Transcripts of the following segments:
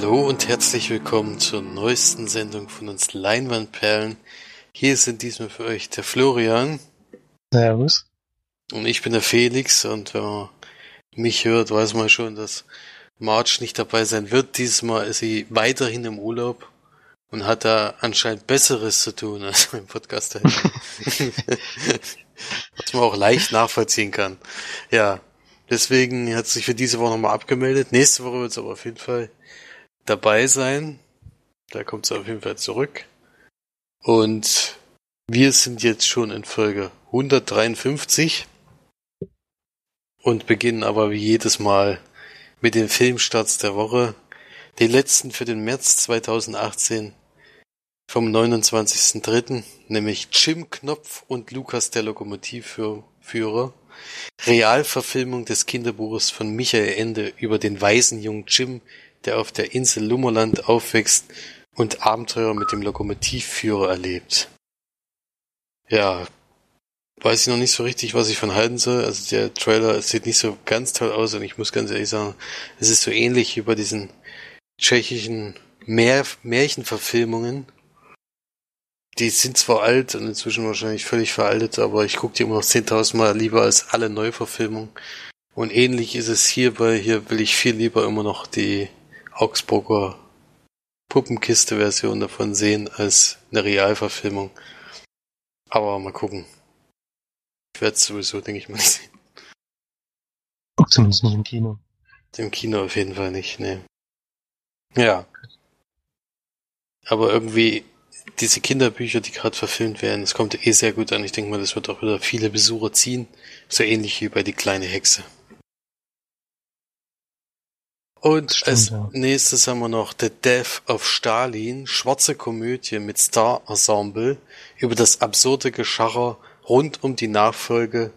Hallo und herzlich willkommen zur neuesten Sendung von uns Leinwandperlen. Hier sind diesmal für euch der Florian. Servus. Und ich bin der Felix und wenn man mich hört, weiß man schon, dass Marge nicht dabei sein wird. Diesmal ist sie weiterhin im Urlaub und hat da anscheinend Besseres zu tun als mein Podcast. Was man auch leicht nachvollziehen kann. Ja, deswegen hat sie sich für diese Woche nochmal abgemeldet. Nächste Woche wird es aber auf jeden Fall dabei sein. Da kommt sie auf jeden Fall zurück. Und wir sind jetzt schon in Folge 153 und beginnen aber wie jedes Mal mit den Filmstarts der Woche. Den letzten für den März 2018 vom 29.03., nämlich Jim Knopf und Lukas der Lokomotivführer. Realverfilmung des Kinderbuches von Michael Ende über den Waisenjungen Jim, der auf der Insel Lummerland aufwächst und Abenteuer mit dem Lokomotivführer erlebt. Ja, weiß ich noch nicht so richtig, was ich von halten soll. Also der Trailer sieht nicht so ganz toll aus und ich muss ganz ehrlich sagen, es ist so ähnlich wie bei diesen tschechischen Mär Märchenverfilmungen. Die sind zwar alt und inzwischen wahrscheinlich völlig veraltet, aber ich gucke die immer noch 10.000 Mal lieber als alle Neuverfilmungen. Und ähnlich ist es hierbei. Hier will ich viel lieber immer noch die Augsburger Puppenkiste-Version davon sehen als eine Realverfilmung. Aber mal gucken. Ich werde es sowieso, denke ich mal, nicht sehen. Auch zumindest nicht im Kino. Im Kino auf jeden Fall nicht, ne. Ja. Aber irgendwie diese Kinderbücher, die gerade verfilmt werden, das kommt eh sehr gut an. Ich denke mal, das wird auch wieder viele Besucher ziehen. So ähnlich wie bei Die kleine Hexe. Und Stimmt, als ja. nächstes haben wir noch The Death of Stalin, schwarze Komödie mit Star-Ensemble über das absurde Geschacher rund um die Nachfolge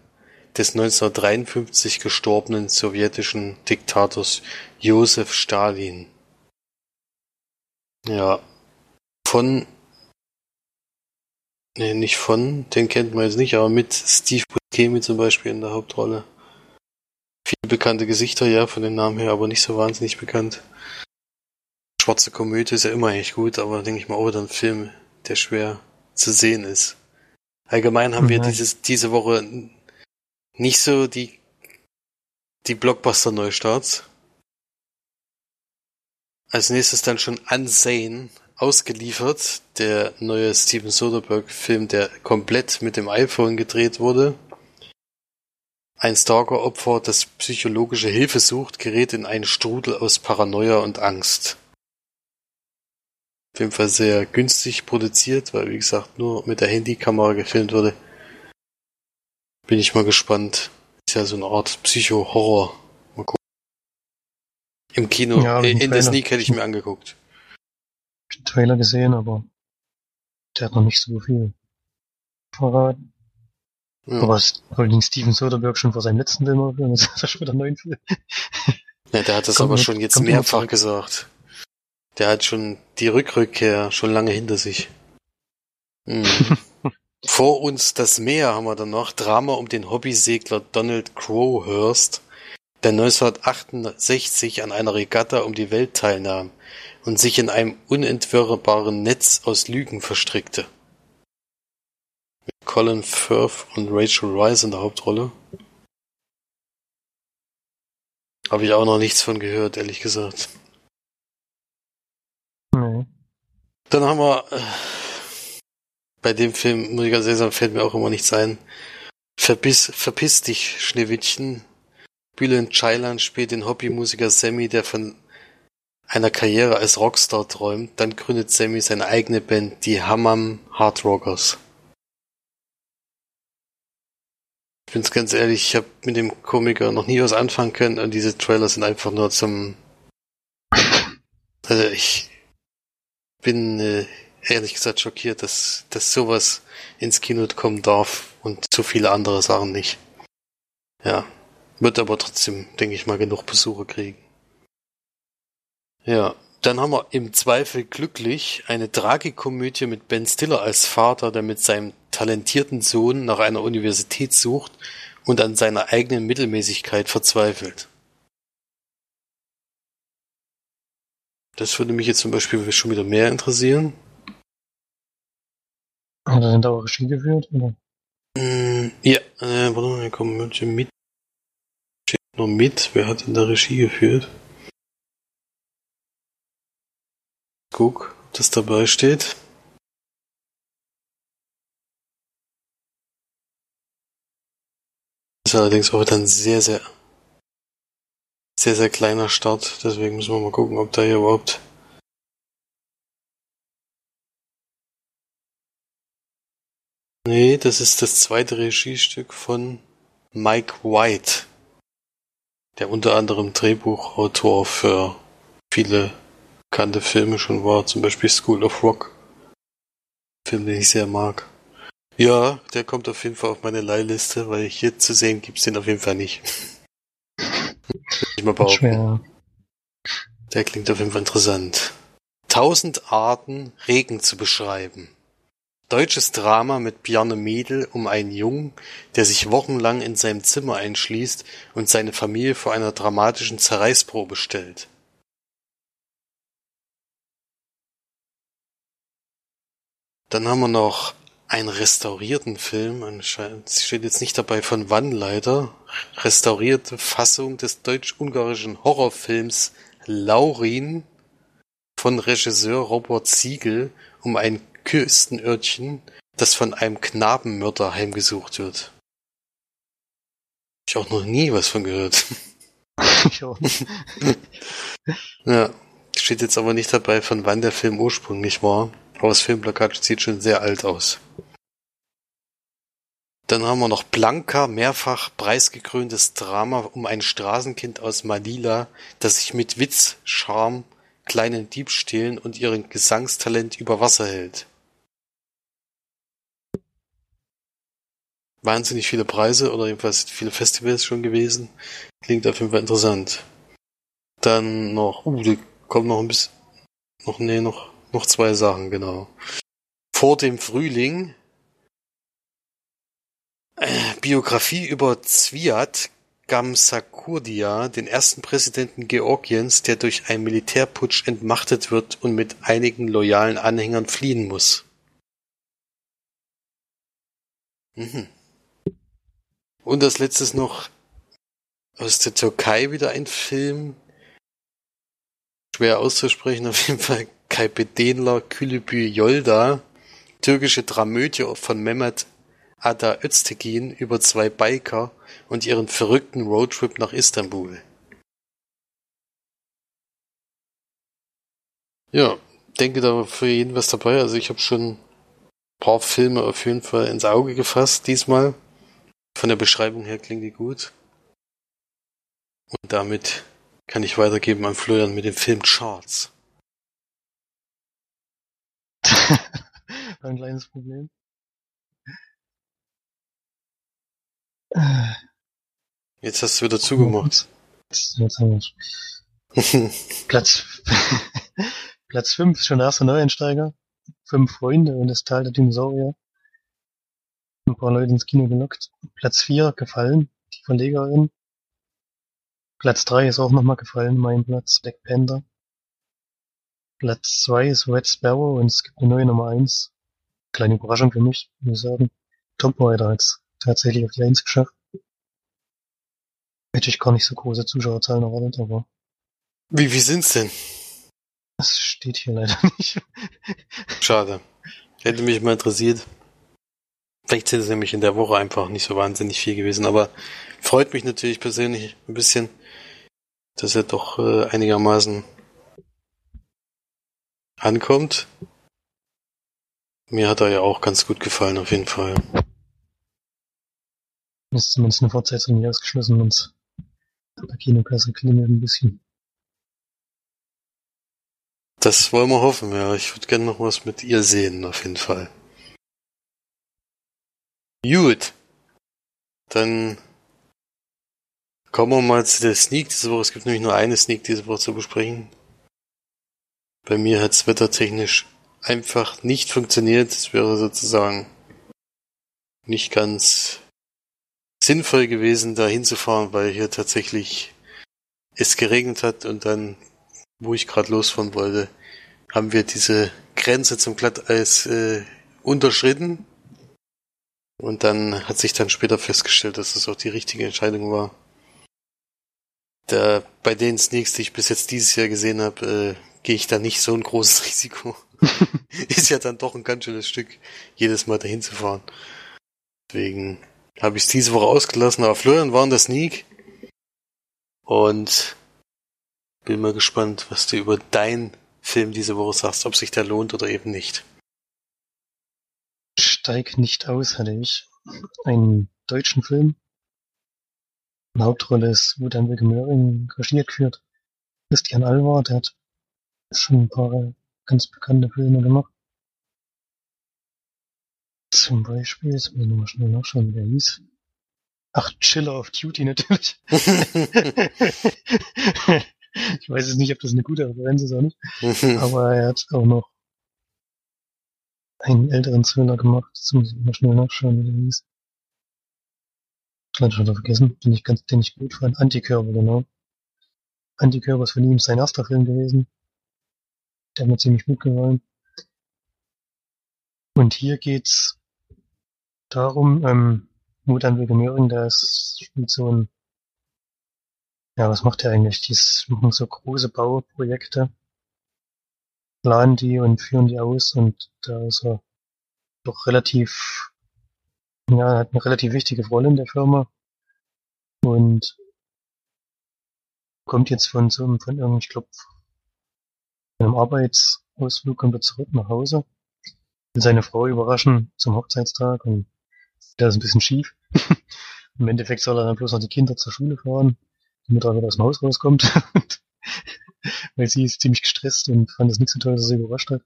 des 1953 gestorbenen sowjetischen Diktators Josef Stalin. Ja. Von Nee, nicht von, den kennt man jetzt nicht, aber mit Steve Buscemi zum Beispiel in der Hauptrolle. Viele bekannte Gesichter, ja, von den Namen her, aber nicht so wahnsinnig bekannt. Schwarze Komödie ist ja immer eigentlich gut, aber denke ich mal auch wieder ein Film, der schwer zu sehen ist. Allgemein haben mhm. wir dieses, diese Woche nicht so die, die Blockbuster-Neustarts. Als nächstes dann schon Unsane ausgeliefert, der neue Steven Soderbergh-Film, der komplett mit dem iPhone gedreht wurde. Ein Stalker-Opfer, das psychologische Hilfe sucht, gerät in einen Strudel aus Paranoia und Angst. Auf jeden Fall sehr günstig produziert, weil wie gesagt nur mit der Handykamera gefilmt wurde. Bin ich mal gespannt. Ist ja so eine Art Psycho-Horror. Mal gucken. Im Kino, ja, in der Sneak hätte ich mir angeguckt. Ich den Trailer gesehen, aber der hat noch nicht so viel verraten. Ja. Aber allerdings Steven Soderbergh schon vor seinem letzten Film aufhören, das ist schon wieder neun Film. Ja, der hat das aber schon jetzt mehrfach gesagt. Der hat schon die Rückrückkehr schon lange hinter sich. Mhm. Vor uns das Meer haben wir dann noch Drama um den Hobbysegler Donald Crowhurst, der 1968 an einer Regatta um die Welt teilnahm und sich in einem unentwirrbaren Netz aus Lügen verstrickte. Colin Firth und Rachel Rice in der Hauptrolle. Habe ich auch noch nichts von gehört, ehrlich gesagt. Nee. Dann haben wir äh, bei dem Film, muss ich ganz ehrlich sagen, fällt mir auch immer nichts ein. Verbiss, verpiss dich, Schneewittchen. Bülent Ceylan spielt den Hobbymusiker Sammy, der von einer Karriere als Rockstar träumt. Dann gründet Sammy seine eigene Band, die Hammam Hard Ich bin's ganz ehrlich, ich habe mit dem Komiker noch nie was anfangen können und diese Trailer sind einfach nur zum. Also ich bin äh, ehrlich gesagt schockiert, dass, dass sowas ins Kino kommen darf und so viele andere Sachen nicht. Ja. Wird aber trotzdem, denke ich mal, genug Besucher kriegen. Ja. Dann haben wir im Zweifel glücklich eine Tragikomödie mit Ben Stiller als Vater, der mit seinem talentierten Sohn nach einer Universität sucht und an seiner eigenen Mittelmäßigkeit verzweifelt. Das würde mich jetzt zum Beispiel schon wieder mehr interessieren. Hat er denn da auch Regie geführt? Oder? Mm, ja, äh, warte mal, wir kommen mit. Steht nur mit. Wer hat denn da Regie geführt? Guck, ob das dabei steht. Ist allerdings auch dann sehr, sehr, sehr, sehr kleiner Start. Deswegen müssen wir mal gucken, ob da hier überhaupt Nee, das ist das zweite Regiestück von Mike White, der unter anderem Drehbuchautor für viele bekannte Filme schon war, zum Beispiel School of Rock. Film, den ich sehr mag. Ja, der kommt auf jeden Fall auf meine Leihliste, weil hier zu sehen gibt's den auf jeden Fall nicht. ich mal behaupten. Schwer. Der klingt auf jeden Fall interessant. Tausend Arten, Regen zu beschreiben. Deutsches Drama mit Bjarne Mädel um einen Jungen, der sich wochenlang in seinem Zimmer einschließt und seine Familie vor einer dramatischen Zerreißprobe stellt. Dann haben wir noch einen restaurierten Film, anscheinend steht jetzt nicht dabei von wann leider, restaurierte Fassung des deutsch-ungarischen Horrorfilms Laurin von Regisseur Robert Siegel um ein Küstenörtchen, das von einem Knabenmörder heimgesucht wird. Ich auch noch nie was von gehört. ja, steht jetzt aber nicht dabei, von wann der Film ursprünglich war. Aber das Filmplakat sieht schon sehr alt aus. Dann haben wir noch Blanca, mehrfach preisgekröntes Drama um ein Straßenkind aus Manila, das sich mit Witz, Charme, kleinen Diebstählen und ihrem Gesangstalent über Wasser hält. wahnsinnig viele Preise oder jedenfalls viele Festivals schon gewesen. Klingt auf jeden Fall interessant. Dann noch, uh, da kommen noch ein bisschen, noch, nee, noch, noch zwei Sachen, genau. Vor dem Frühling, äh, Biografie über Zviad Gamsakurdia, den ersten Präsidenten Georgiens, der durch einen Militärputsch entmachtet wird und mit einigen loyalen Anhängern fliehen muss. Mhm. Und als letztes noch aus der Türkei wieder ein Film. Schwer auszusprechen, auf jeden Fall Kaybedenler Külübü Yolda. Türkische Dramödie von Mehmet Ada Öztekin über zwei Biker und ihren verrückten Roadtrip nach Istanbul. Ja, denke da für jeden was dabei. Also ich habe schon ein paar Filme auf jeden Fall ins Auge gefasst diesmal. Von der Beschreibung her klingt die gut. Und damit kann ich weitergeben an Florian mit dem Film Charts. Ein kleines Problem. Jetzt hast du wieder zugemacht. Platz, Platz 5 ist schon der erste Neueinsteiger. Fünf Freunde und das Tal der Dinosaurier ein paar Leute ins Kino gelockt. Platz 4 gefallen, die Verlegerin. Platz 3 ist auch nochmal gefallen, mein Platz, Black Panther. Platz 2 ist Red Sparrow und es gibt eine neue Nummer 1. Kleine Überraschung für mich, muss ich sagen. Tomb Raider hat tatsächlich auf die 1 geschafft. Hätte ich gar nicht so große Zuschauerzahlen erwartet, aber. Wie, wie sind's denn? Das steht hier leider nicht. Schade. Hätte mich mal interessiert. Vielleicht sind es nämlich in der Woche einfach nicht so wahnsinnig viel gewesen, aber freut mich natürlich persönlich ein bisschen, dass er doch äh, einigermaßen ankommt. Mir hat er ja auch ganz gut gefallen, auf jeden Fall. Ist zumindest eine Fortsetzung nicht ausgeschlossen und der Kinokasse klingelt ein bisschen. Das wollen wir hoffen, ja. Ich würde gerne noch was mit ihr sehen, auf jeden Fall. Gut. Dann kommen wir mal zu der Sneak diese Woche. Es gibt nämlich nur eine Sneak diese Woche zu besprechen. Bei mir hat es wettertechnisch einfach nicht funktioniert. Es wäre sozusagen nicht ganz sinnvoll gewesen, da hinzufahren, weil hier tatsächlich es geregnet hat und dann wo ich gerade losfahren wollte, haben wir diese Grenze zum Glatteis äh, unterschritten. Und dann hat sich dann später festgestellt, dass das auch die richtige Entscheidung war. Da, bei den Sneaks, die ich bis jetzt dieses Jahr gesehen habe, äh, gehe ich da nicht so ein großes Risiko. Ist ja dann doch ein ganz schönes Stück, jedes Mal dahin zu fahren. Deswegen habe ich es diese Woche ausgelassen, aber Florian war in der Sneak. Und bin mal gespannt, was du über deinen Film diese Woche sagst, ob sich der lohnt oder eben nicht. Steig nicht aus, hatte ich. Einen deutschen Film. In Hauptrolle ist Wodan Wilke Möhring regiert geführt. Christian Alvar, der hat schon ein paar ganz bekannte Filme gemacht. Zum Beispiel, jetzt muss ich nochmal schnell nachschauen, wie der hieß. Ach, Chiller of Duty natürlich. ich weiß jetzt nicht, ob das eine gute Referenz ist oder nicht. Aber er hat auch noch einen älteren Thriller gemacht. Jetzt muss ich mal schnell nachschauen, wie der hieß. Ich schon vergessen, den ich ganz, den ich gut fand. Antikörper, genau. Antikörper ist von ihm sein erster Film gewesen. Der hat mir ziemlich gut gefallen. Und hier geht's darum, ähm, Mutan Wilke Möhring, der ist, spielt so ein, ja, was macht er eigentlich? Die machen so große Bauprojekte, planen die und führen die aus und da ist er doch relativ, ja, hat eine relativ wichtige Rolle in der Firma und kommt jetzt von so einem, von irgendeinem, ich glaube, einem Arbeitsausflug kommt er zurück nach Hause, will seine Frau überraschen zum Hochzeitstag und der ist ein bisschen schief. Im Endeffekt soll er dann bloß noch die Kinder zur Schule fahren, damit er wieder aus dem Haus rauskommt. Weil sie ist ziemlich gestresst und fand es nicht so toll, dass er sie überrascht hat.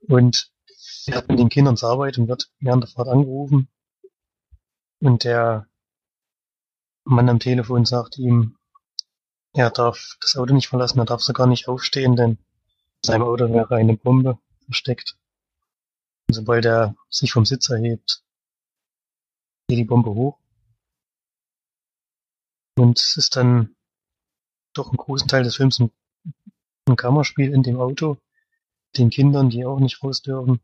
Und er hat mit den Kindern zur Arbeit und wird während der Fahrt angerufen. Und der Mann am Telefon sagt ihm, er darf das Auto nicht verlassen, er darf sogar nicht aufstehen, denn seinem Auto wäre eine Bombe versteckt. Und sobald er sich vom Sitz erhebt, geht die Bombe hoch. Und es ist dann doch einen großen Teil des Films ein, ein Kammerspiel in dem Auto, den Kindern, die auch nicht raus dürfen.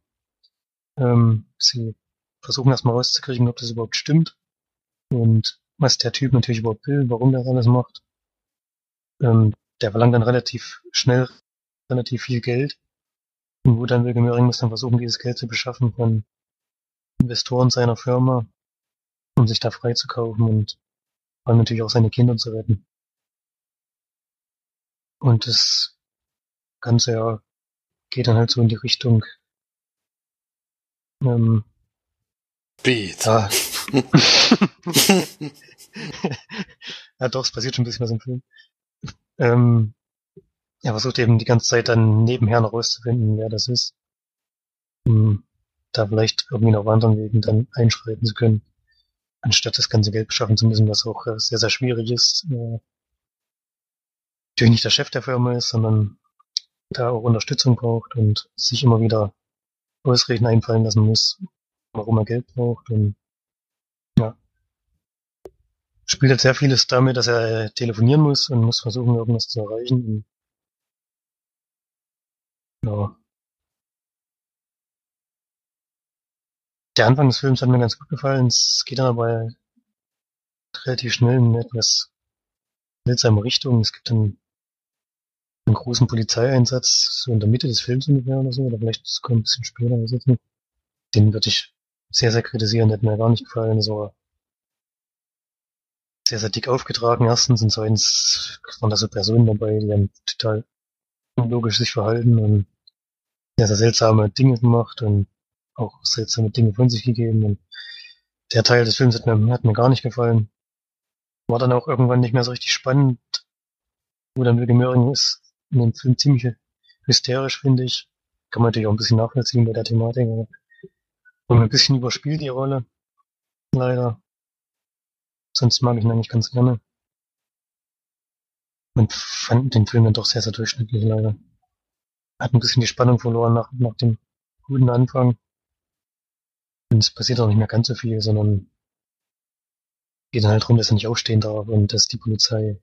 Ähm, sie versuchen erstmal rauszukriegen, ob das überhaupt stimmt und was der Typ natürlich überhaupt will, warum der das alles macht. Ähm, der verlangt dann relativ schnell relativ viel Geld. Und wo dann Wilke Möhring muss dann versuchen, dieses Geld zu beschaffen von Investoren seiner Firma, um sich da freizukaufen und vor allem natürlich auch seine Kinder zu retten. Und das Ganze ja geht dann halt so in die Richtung ähm, Beat. Ja. ja doch, es passiert schon ein bisschen was im Film. Ähm, er versucht eben die ganze Zeit dann nebenher noch rauszufinden, wer das ist. Um da vielleicht irgendwie noch auf anderen Wegen dann einschreiten zu können anstatt das ganze Geld beschaffen zu müssen, was auch äh, sehr, sehr schwierig ist. Äh, natürlich nicht der Chef der Firma ist, sondern da auch Unterstützung braucht und sich immer wieder Ausreden einfallen lassen muss, warum er Geld braucht und ja. Spielt halt sehr vieles damit, dass er telefonieren muss und muss versuchen, irgendwas zu erreichen. Ja. Der Anfang des Films hat mir ganz gut gefallen. Es geht dann aber relativ schnell in etwas seltsame Richtung. Es gibt dann einen großen Polizeieinsatz, so in der Mitte des Films ungefähr oder so, oder vielleicht sogar ein bisschen später, weiß. Den würde ich sehr, sehr kritisieren, der hat mir gar nicht gefallen. So sehr, sehr dick aufgetragen erstens und zweitens waren da so Personen dabei, die haben total unlogisch sich verhalten und sehr, sehr seltsame Dinge gemacht und auch seltsame Dinge von sich gegeben. Und der Teil des Films hat mir, hat mir gar nicht gefallen. War dann auch irgendwann nicht mehr so richtig spannend. Wo dann Wilke Möhring ist in dem Film ziemlich hysterisch, finde ich. Kann man natürlich auch ein bisschen nachvollziehen bei der Thematik. Aber und ein bisschen überspielt die Rolle. Leider. Sonst mag ich ihn eigentlich ganz gerne. Und fand den Film dann doch sehr, sehr durchschnittlich leider. Hat ein bisschen die Spannung verloren nach, nach dem guten Anfang. Und es passiert auch nicht mehr ganz so viel, sondern geht dann halt darum, dass er nicht aufstehen darf und dass die Polizei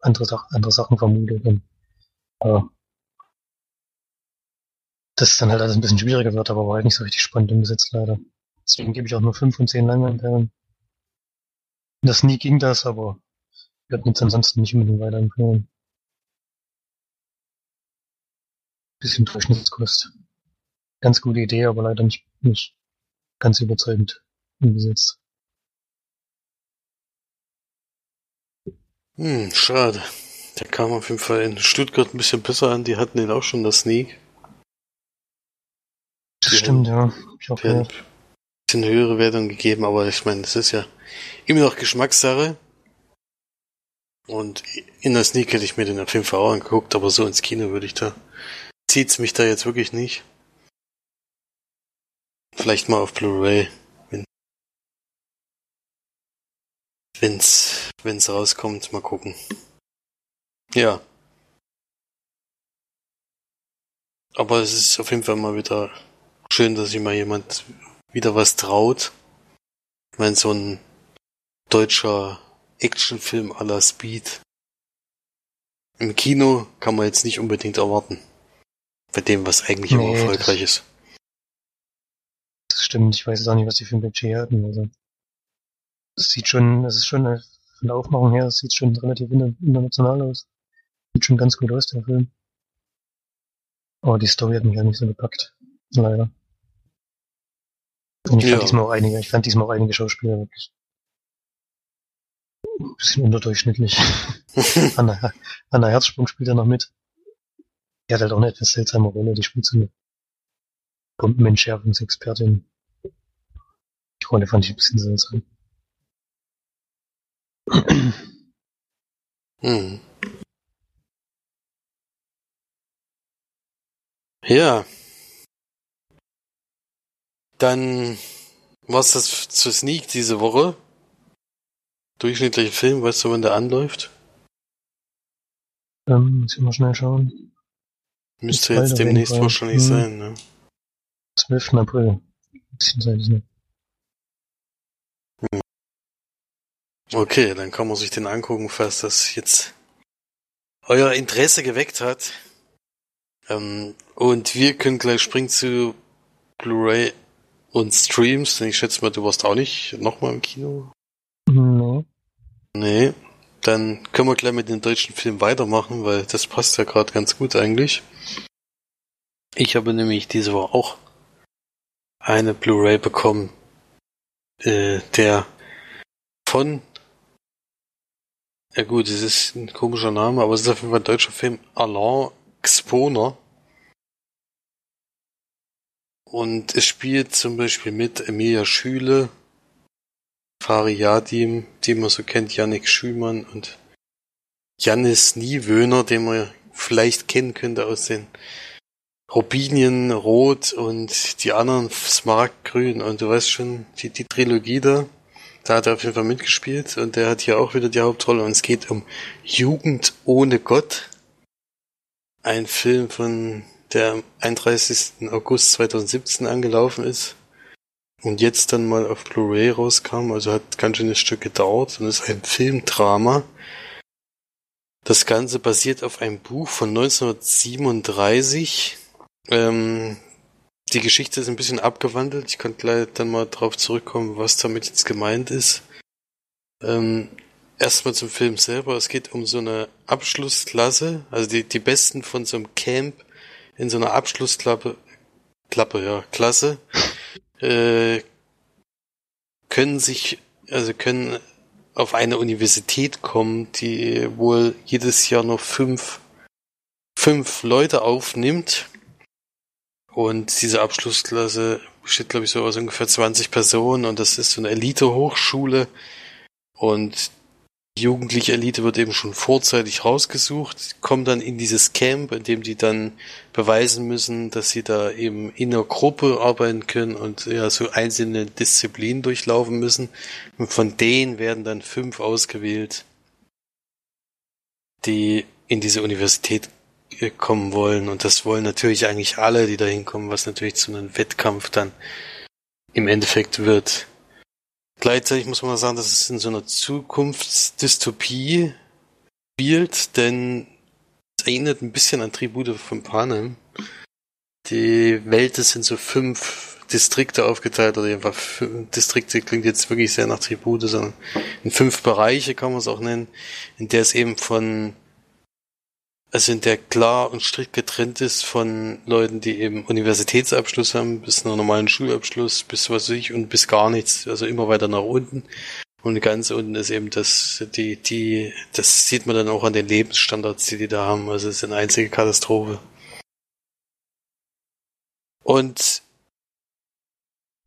andere, Sach andere Sachen vermutet. Und Aber das dann halt alles ein bisschen schwieriger wird, aber war halt nicht so richtig spannend umgesetzt leider. Deswegen gebe ich auch nur 5 von 10 Leinwandperlen. Das nie ging das, aber wird uns ansonsten nicht unbedingt weiterempfehlen. Bisschen Durchschnittskost. Ganz gute Idee, aber leider nicht, nicht ganz überzeugend umgesetzt. Hm, schade. Der kam auf jeden Fall in Stuttgart ein bisschen besser an. Die hatten den auch schon das Sneak. Das stimmt, ja. Ich auch Die haben gehört. ein bisschen höhere Wertung gegeben, aber ich meine, das ist ja immer noch Geschmackssache. Und in der Sneak hätte ich mir den auf jeden Fall auch angeguckt, aber so ins Kino würde ich da. Zieht's mich da jetzt wirklich nicht. Vielleicht mal auf Blu-ray, wenn, wenn's, wenn's rauskommt, mal gucken. Ja. Aber es ist auf jeden Fall mal wieder schön, dass sich mal jemand wieder was traut. Ich meine, so ein deutscher Actionfilm à la Speed. Im Kino kann man jetzt nicht unbedingt erwarten. Bei dem, was eigentlich immer Nee, erfolgreich das- ist. Das stimmt, ich weiß jetzt auch nicht, was die für ein Budget hatten. Also, es sieht schon, es ist schon von der Aufmachung her, es sieht schon relativ inter- international aus. Sieht schon ganz gut aus, der Film. Aber die Story hat mich ja nicht so gepackt. Leider. Und ich Ja. fand diesmal auch einige, ich fand diesmal auch einige Schauspieler wirklich ein bisschen unterdurchschnittlich. Anna, Anna Herzsprung spielt ja noch mit. Die hat halt auch eine etwas seltsame Rolle, die spielt so eine Bombenentschärfungsexpertin. Die Rolle fand ich ein bisschen seltsam. Hm. Ja. Dann war's das zu Sneak diese Woche. Durchschnittlicher Film, weißt du, wann der anläuft? Ähm, muss ich mal schnell schauen. Müsste jetzt demnächst wahrscheinlich Hm. sein, ne? 12. April. Noch. Okay, dann kann man sich den angucken, falls das jetzt euer Interesse geweckt hat. Ähm, und wir können gleich springen zu Blu-ray und Streams, denn ich schätze mal, du warst auch nicht nochmal im Kino. Nee. Nee, dann können wir gleich mit dem deutschen Film weitermachen, weil das passt ja gerade ganz gut eigentlich. Ich habe nämlich diese Woche auch eine Blu-ray bekommen, äh, der von, ja gut, es ist ein komischer Name, aber es ist auf jeden Fall ein deutscher Film, Alain Xponer. Und es spielt zum Beispiel mit Emilia Schüle, Fari Yadim, den man so kennt, Yannick Schümann und Jannis Niewöhner, den man vielleicht kennen könnte aus den Rubinien Rot und die anderen Smaragdgrün und du weißt schon, die, die Trilogie da, da hat er auf jeden Fall mitgespielt und der hat hier auch wieder die Hauptrolle und es geht um Jugend ohne Gott. Ein Film von der am 31. August 2017 angelaufen ist und jetzt dann mal auf Blu-ray rauskam, also hat ganz schön ein Stück gedauert und ist ein Filmdrama. Das Ganze basiert auf einem Buch von 1937. Ähm, die Geschichte ist ein bisschen abgewandelt. Ich kann gleich dann mal drauf zurückkommen, was damit jetzt gemeint ist. Ähm, Erstmal zum Film selber. Es geht um so eine Abschlussklasse, also die, die Besten von so einem Camp in so einer Abschlussklappe, Klappe, ja, Klasse, äh, können sich, also können auf eine Universität kommen, die wohl jedes Jahr nur fünf, fünf Leute aufnimmt. Und diese Abschlussklasse besteht, glaube ich, so aus ungefähr 20 Personen und das ist so eine Elite-Hochschule. Und die jugendliche Elite wird eben schon vorzeitig rausgesucht, kommen dann in dieses Camp, in dem die dann beweisen müssen, dass sie da eben in einer Gruppe arbeiten können und ja so einzelne Disziplinen durchlaufen müssen. Und von denen werden dann fünf ausgewählt, die in diese Universität kommen wollen. Und das wollen natürlich eigentlich alle, die da hinkommen, was natürlich zu einem Wettkampf dann im Endeffekt wird. Gleichzeitig muss man sagen, dass es in so einer Zukunftsdystopie spielt, denn Es erinnert ein bisschen an Tribute von Panem. Die Welt ist in so fünf Distrikte aufgeteilt, oder einfach Distrikte klingt jetzt wirklich sehr nach Tribute, sondern in fünf Bereiche kann man es auch nennen, in der es eben von also in der klar und strikt getrennt ist von Leuten, die eben Universitätsabschluss haben, bis einen normalen Schulabschluss, bis was weiß ich und bis gar nichts, also immer weiter nach unten. Und ganz unten ist eben das, die, die, das sieht man dann auch an den Lebensstandards, die die da haben. Also es ist eine einzige Katastrophe. Und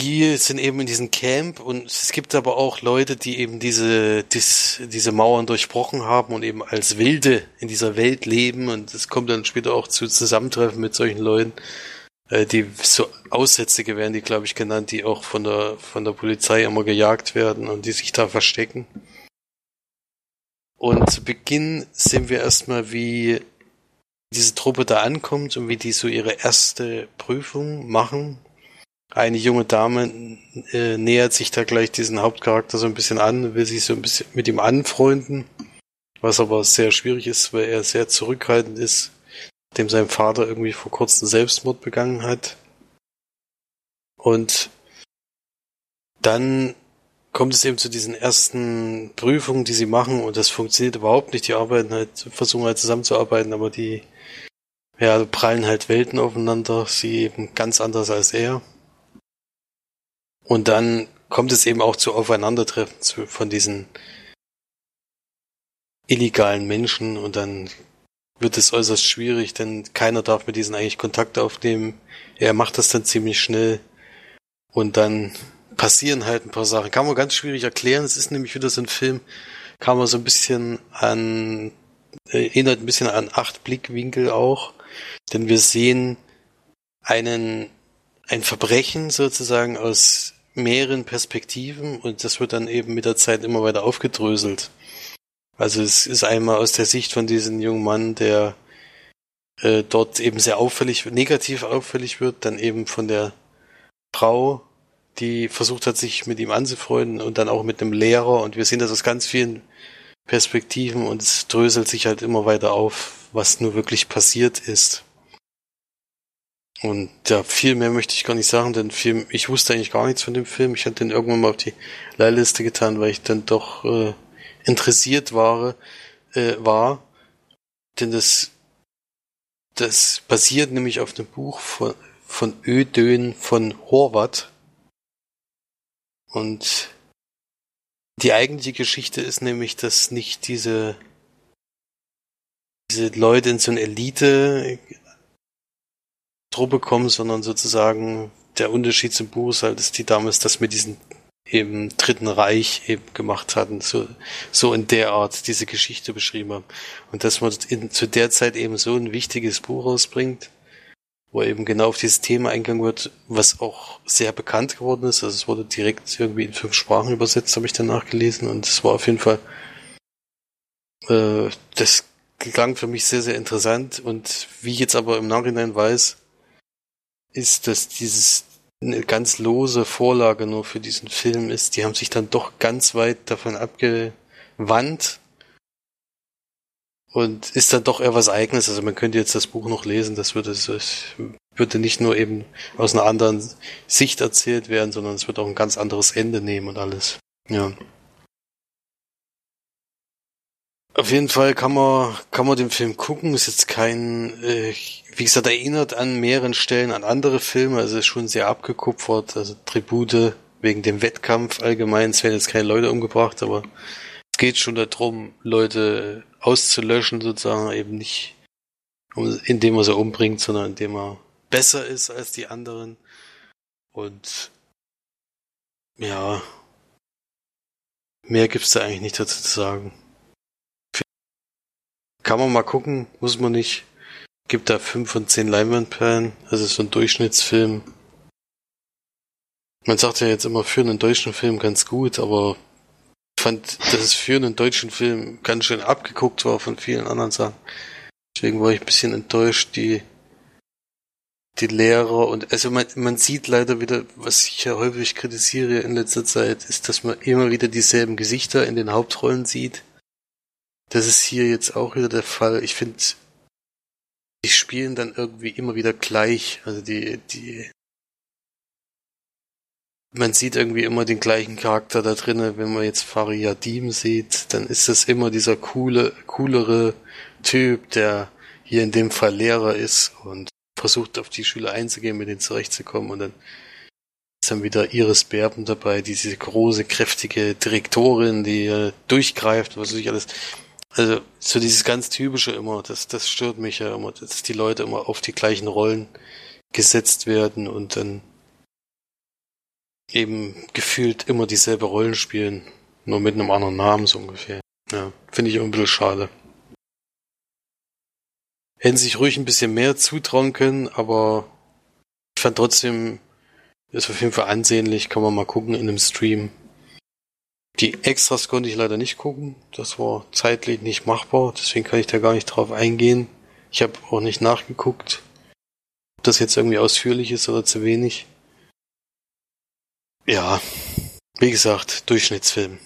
die sind eben in diesem Camp und es gibt aber auch Leute, die eben diese, dies, diese Mauern durchbrochen haben und eben als Wilde in dieser Welt leben und es kommt dann später auch zu Zusammentreffen mit solchen Leuten, äh, die so Aussätzige werden die, glaube ich, genannt, die auch von der, von der Polizei immer gejagt werden und die sich da verstecken. Und zu Beginn sehen wir erstmal, wie diese Truppe da ankommt und wie die so ihre erste Prüfung machen eine junge Dame äh, nähert sich da gleich diesen Hauptcharakter so ein bisschen an, will sich so ein bisschen mit ihm anfreunden, was aber sehr schwierig ist, weil er sehr zurückhaltend ist, dem sein Vater irgendwie vor kurzem Selbstmord begangen hat. Und dann kommt es eben zu diesen ersten Prüfungen, die sie machen und das funktioniert überhaupt nicht. Die arbeiten halt, versuchen halt zusammenzuarbeiten, aber die ja, prallen halt Welten aufeinander, sie eben ganz anders als er. Und dann kommt es eben auch zu Aufeinandertreffen zu, von diesen illegalen Menschen und dann wird es äußerst schwierig, denn keiner darf mit diesen eigentlich Kontakt aufnehmen. Er macht das dann ziemlich schnell und dann passieren halt ein paar Sachen. Kann man ganz schwierig erklären. Es ist nämlich wieder so ein Film, kann man so ein bisschen an, erinnert ein bisschen an acht Blickwinkel auch, denn wir sehen einen, ein Verbrechen sozusagen aus mehreren Perspektiven und das wird dann eben mit der Zeit immer weiter aufgedröselt. Also es ist einmal aus der Sicht von diesem jungen Mann, der äh, dort eben sehr auffällig, negativ auffällig wird, dann eben von der Frau, die versucht hat, sich mit ihm anzufreunden und dann auch mit einem Lehrer und wir sehen das aus ganz vielen Perspektiven und es dröselt sich halt immer weiter auf, was nur wirklich passiert ist. Und ja, viel mehr möchte ich gar nicht sagen, denn viel, ich wusste eigentlich gar nichts von dem Film. Ich hatte den irgendwann mal auf die Leihliste getan, weil ich dann doch äh, interessiert war, äh, war. Denn das, das basiert nämlich auf einem Buch von, von Ödön von Horvath. Und die eigentliche Geschichte ist nämlich, dass nicht diese, diese Leute in so eine Elite Truppe kommen, sondern sozusagen der Unterschied zum Buch ist halt, dass die damals das mit diesem eben Dritten Reich eben gemacht hatten, so, so in der Art diese Geschichte beschrieben haben. Und dass man in, zu der Zeit eben so ein wichtiges Buch rausbringt, wo eben genau auf dieses Thema eingegangen wird, was auch sehr bekannt geworden ist. Also es wurde direkt irgendwie in fünf Sprachen übersetzt, habe ich dann nachgelesen und es war auf jeden Fall, äh, das klang für mich sehr, sehr interessant und wie ich jetzt aber im Nachhinein weiß, ist, dass dieses eine ganz lose Vorlage nur für diesen Film ist. Die haben sich dann doch ganz weit davon abgewandt und ist dann doch eher was Eigenes. Also man könnte jetzt das Buch noch lesen, das würde, das würde nicht nur eben aus einer anderen Sicht erzählt werden, sondern es wird auch ein ganz anderes Ende nehmen und alles. Ja. Auf jeden Fall kann man, kann man den Film gucken. Ist jetzt kein, äh, wie gesagt, erinnert an mehreren Stellen an andere Filme. Also ist schon sehr abgekupfert. Also Tribute wegen dem Wettkampf allgemein. Es werden jetzt keine Leute umgebracht, aber es geht schon darum, Leute auszulöschen sozusagen. Eben nicht, indem man sie umbringt, sondern indem er besser ist als die anderen. Und ja, mehr gibt's da eigentlich nicht dazu zu sagen. Kann man mal gucken, muss man nicht. Gibt da fünf von zehn Leinwandperlen, also so ein Durchschnittsfilm. Man sagt ja jetzt immer für einen deutschen Film ganz gut, aber ich fand, dass es für einen deutschen Film ganz schön abgeguckt war von vielen anderen Sachen. Deswegen war ich ein bisschen enttäuscht, die, die Lehrer und, also man, man sieht leider wieder, was ich ja häufig kritisiere in letzter Zeit, ist, dass man immer wieder dieselben Gesichter in den Hauptrollen sieht. Das ist hier jetzt auch wieder der Fall. Ich finde, die spielen dann irgendwie immer wieder gleich. Also die, die, man sieht irgendwie immer den gleichen Charakter da drinnen. Wenn man jetzt Fariadim sieht, dann ist das immer dieser coole, coolere Typ, der hier in dem Fall Lehrer ist und versucht auf die Schüler einzugehen, mit denen zurechtzukommen und dann ist dann wieder Iris Berben dabei, diese große, kräftige Direktorin, die äh, durchgreift, was weiß ich alles. Also so dieses ganz typische immer, das, das stört mich ja immer, dass die Leute immer auf die gleichen Rollen gesetzt werden und dann eben gefühlt immer dieselbe Rollen spielen, nur mit einem anderen Namen so ungefähr. Ja, finde ich immer ein bisschen schade. Hätten sich ruhig ein bisschen mehr zutrauen können, aber ich fand trotzdem, ist auf jeden Fall ansehnlich, kann man mal gucken in einem Stream. Die Extras konnte ich leider nicht gucken, das war zeitlich nicht machbar, deswegen kann ich da gar nicht drauf eingehen. Ich habe auch nicht nachgeguckt, ob das jetzt irgendwie ausführlich ist oder zu wenig. Ja, wie gesagt, Durchschnittsfilm.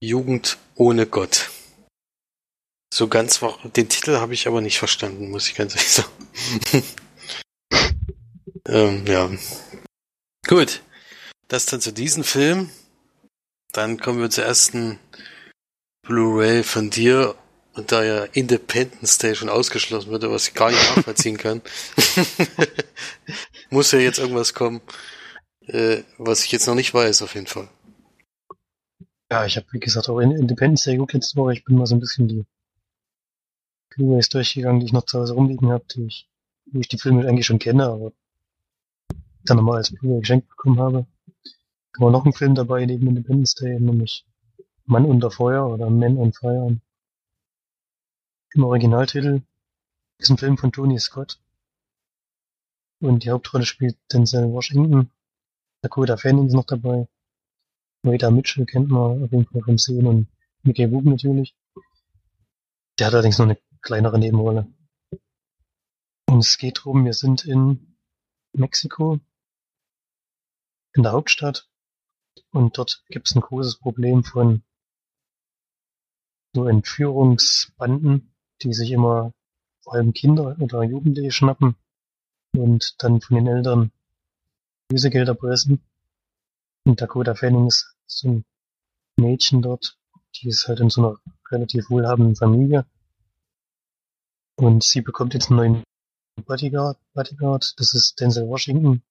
Jugend ohne Gott. So ganz war, den Titel habe ich aber nicht verstanden, muss ich ganz ehrlich sagen. ähm, ja. Gut. Das dann zu diesem Film. Dann kommen wir zur ersten Blu-ray von dir. Und da ja Independence Day schon ausgeschlossen wird, was ich gar nicht nachvollziehen kann, muss ja jetzt irgendwas kommen, äh, was ich jetzt noch nicht weiß, auf jeden Fall. Ja, ich habe wie gesagt auch Independence Day geguckt letzte Woche. Ich bin mal so ein bisschen die Blu-rays durchgegangen, die ich noch zu Hause rumliegen habe, die ich, wo ich die Filme eigentlich schon kenne, aber dann nochmal als Blu-ray geschenkt bekommen habe. War noch ein Film dabei neben Independence Day, nämlich Mann unter Feuer oder Men on Fire. Im Originaltitel ist ein Film von Tony Scott. Und die Hauptrolle spielt Denzel Washington. Dakota Fanning ist noch dabei. Rita Mitchell kennt man auf jeden Fall vom Sehen und Mickey Wood natürlich. Der hat allerdings noch eine kleinere Nebenrolle. Und es geht drum, wir sind in Mexiko, in der Hauptstadt, und dort gibt es ein großes Problem von so Entführungsbanden, die sich immer vor allem Kinder oder Jugendliche schnappen und dann von den Eltern Lösegeld erpressen. Und Dakota Fanning ist so ein Mädchen dort, die ist halt in so einer relativ wohlhabenden Familie und sie bekommt jetzt einen neuen Bodyguard, Bodyguard, das ist Denzel Washington.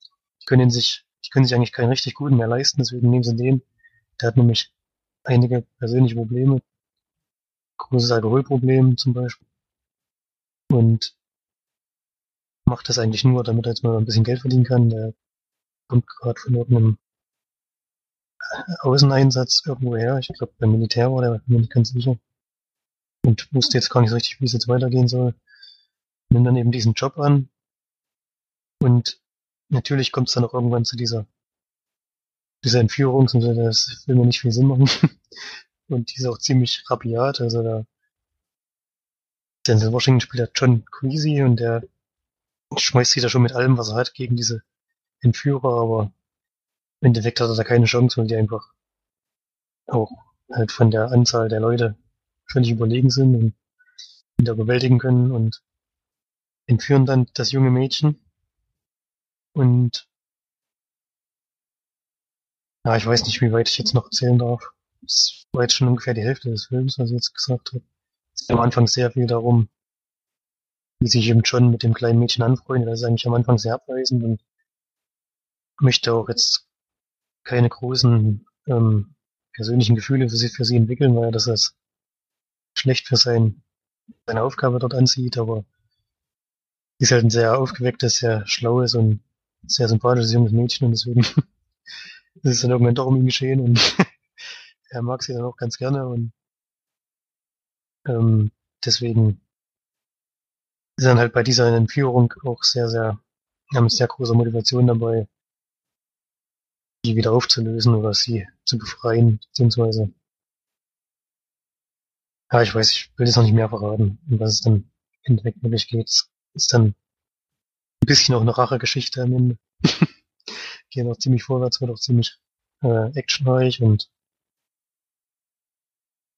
Die können sich, die können sich eigentlich keinen richtig guten mehr leisten, deswegen nehmen sie den. Der hat nämlich einige persönliche Probleme. Großes Alkoholproblem zum Beispiel. Und macht das eigentlich nur, damit er jetzt mal ein bisschen Geld verdienen kann. Der kommt gerade von irgendeinem Außeneinsatz irgendwo her. Ich glaube beim Militär war der, bin nicht ganz sicher und wusste jetzt gar nicht so richtig, wie es jetzt weitergehen soll. Nimm dann eben diesen Job an und natürlich kommt es dann auch irgendwann zu dieser dieser Entführung, das will mir nicht viel Sinn machen. und die ist auch ziemlich rabiat, also da Denzel Washington spielt ja John Creasy und der schmeißt sich da schon mit allem, was er hat, gegen diese Entführer, aber im Endeffekt hat er da keine Chance, weil die einfach auch halt von der Anzahl der Leute völlig überlegen sind und ihn da bewältigen können und entführen dann das junge Mädchen. Und ja, ich weiß nicht, wie weit ich jetzt noch erzählen darf. Das war jetzt schon ungefähr die Hälfte des Films, was ich jetzt gesagt habe. Es geht am Anfang sehr viel darum, wie sich eben John mit dem kleinen Mädchen anfreundet. Das ist eigentlich am Anfang sehr abweisend und möchte auch jetzt keine großen ähm, persönlichen Gefühle für sie, für sie entwickeln, weil er das als schlecht für sein, seine Aufgabe dort ansieht, aber ist halt ein sehr aufgewecktes, sehr schlaues und sehr sympathisches junges Mädchen und deswegen ist es dann irgendwann doch um ihn geschehen und er mag sie dann auch ganz gerne und ähm, deswegen ist dann halt bei dieser Entführung auch sehr, sehr, haben sehr große Motivation dabei, die wieder aufzulösen oder sie zu befreien, beziehungsweise ja, ich weiß, ich will jetzt noch nicht mehr verraten, um was es dann im Endeffekt wirklich geht. Es ist dann ein bisschen auch eine Rachegeschichte am Ende. Gehen auch ziemlich vorwärts, wird auch ziemlich äh, actionreich und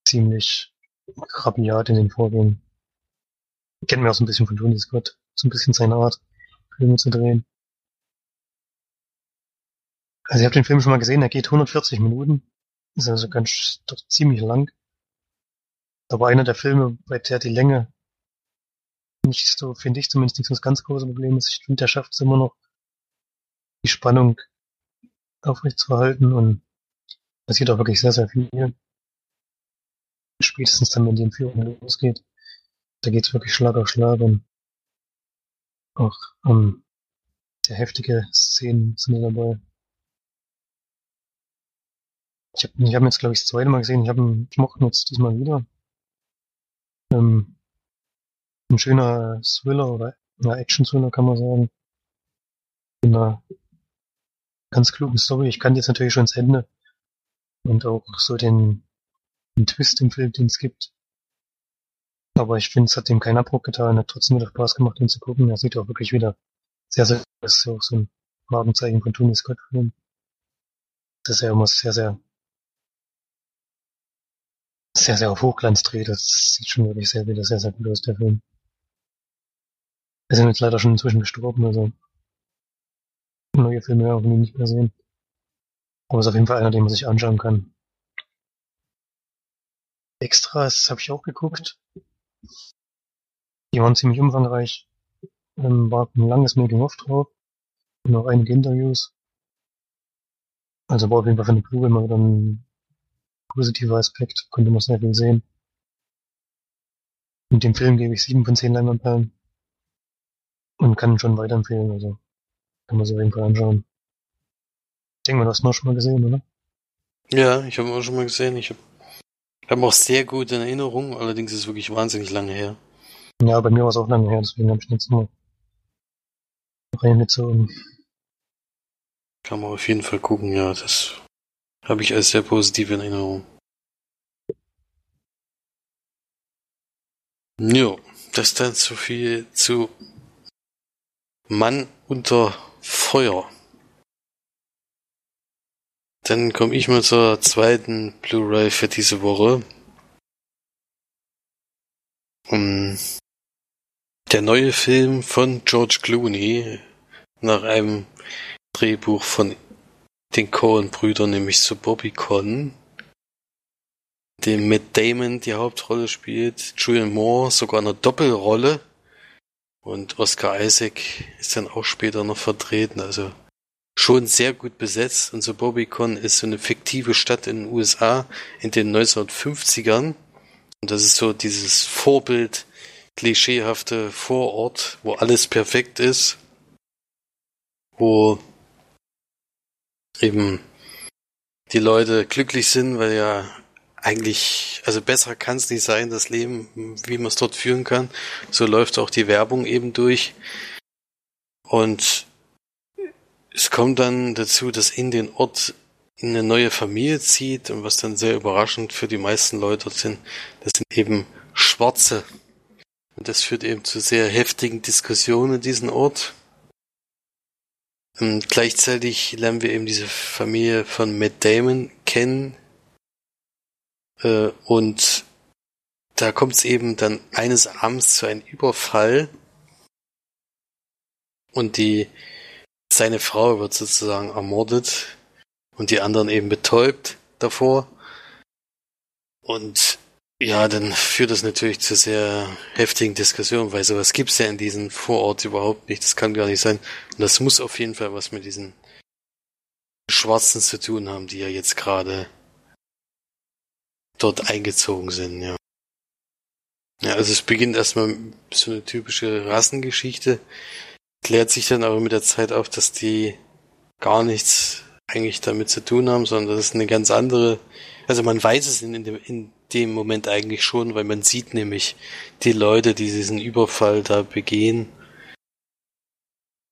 ziemlich rabiat in den Vorgehen. Kennen wir auch so ein bisschen von Tony Scott. So ein bisschen seine Art, Filme zu drehen. Also ich habe den Film schon mal gesehen, er geht 140 Minuten. Ist also ganz doch ziemlich lang. Aber einer der Filme, bei der die Länge nicht so, finde ich zumindest nicht so das ganz große Problem ist. Ich finde, der schafft es immer noch, die Spannung aufrechtzuerhalten und passiert auch wirklich sehr, sehr viel. Spätestens dann, wenn die Entführung losgeht, da geht's wirklich Schlag auf Schlag und auch um, sehr heftige Szenen sind dabei. Ich habe ich hab jetzt, glaube ich, das zweite Mal gesehen. Ich, hab ihn, ich mochte ihn jetzt diesmal wieder. Ähm, ein schöner Thriller oder ja, Action-Thriller kann man sagen. In einer ganz klugen Story. Ich kannte jetzt natürlich schon das Ende. Und auch so den, den Twist im Film, den es gibt. Aber ich finde, es hat dem keinen Abbruch getan. Hat trotzdem wieder Spaß gemacht, ihn zu gucken. Er sieht auch wirklich wieder sehr, sehr, das ist auch so ein Markenzeichen von Tony Scott Film. Das ist ja immer sehr, sehr, sehr, sehr auf Hochglanz dreht. Das sieht schon wirklich sehr, wieder sehr, sehr gut aus, der Film. Wir sind jetzt leider schon inzwischen gestorben, also neue Filme nie nicht mehr sehen. Aber es ist auf jeden Fall einer, den man sich anschauen kann. Extras habe ich auch geguckt. Die waren ziemlich umfangreich. Ähm, war ein langes Making-of drauf. Und auch einige Interviews. Also war auf jeden Fall für eine Crew immer wieder ein positiver Aspekt. Konnte man sehr viel sehen. Mit dem Film gebe ich sieben von zehn Leinwandperlen. Und kann schon weiterempfehlen, also kann man sich auf jeden Fall anschauen. Ich denke mal, du hast ihn auch schon mal gesehen, oder? Ja, ich habe ihn auch schon mal gesehen. Ich habe hab auch sehr gut in Erinnerung, allerdings ist es wirklich wahnsinnig lange her. Ja, bei mir war es auch lange her, deswegen habe ich jetzt nur reingezogen. Kann man auf jeden Fall gucken, ja, das habe ich als sehr positiv in Erinnerung. Jo, das dann zu viel zu Mann unter Feuer. Dann komme ich mal zur zweiten Blu-ray für diese Woche. Um, der neue Film von George Clooney nach einem Drehbuch von den Coen-Brüdern, nämlich zu Bobby Con, dem Matt Damon die Hauptrolle spielt, Julian Moore sogar eine Doppelrolle und Oscar Isaac ist dann auch später noch vertreten, also schon sehr gut besetzt. Und so Bobbycon ist so eine fiktive Stadt in den USA in den 1950ern. Und das ist so dieses Vorbild, klischeehafte Vorort, wo alles perfekt ist, wo eben die Leute glücklich sind, weil ja eigentlich, also besser kann es nicht sein, das Leben, wie man es dort führen kann. So läuft auch die Werbung eben durch. Und es kommt dann dazu, dass in den Ort eine neue Familie zieht und was dann sehr überraschend für die meisten Leute sind, das sind eben Schwarze. Und das führt eben zu sehr heftigen Diskussionen in diesem Ort. Und gleichzeitig lernen wir eben diese Familie von Matt Damon kennen, äh, und da kommt es eben dann eines Abends zu einem Überfall und die seine Frau wird sozusagen ermordet und die anderen eben betäubt davor. Und ja, dann führt das natürlich zu sehr heftigen Diskussionen, weil sowas gibt's ja in diesem Vorort überhaupt nicht. Das kann gar nicht sein. Und das muss auf jeden Fall was mit diesen Schwarzen zu tun haben, die ja jetzt gerade dort eingezogen sind, ja. Ja, also es beginnt erstmal so eine typische Rassengeschichte, klärt sich dann aber mit der Zeit auf, dass die gar nichts eigentlich damit zu tun haben, sondern das ist eine ganz andere, also man weiß es in dem, in dem Moment eigentlich schon, weil man sieht nämlich die Leute, die diesen Überfall da begehen.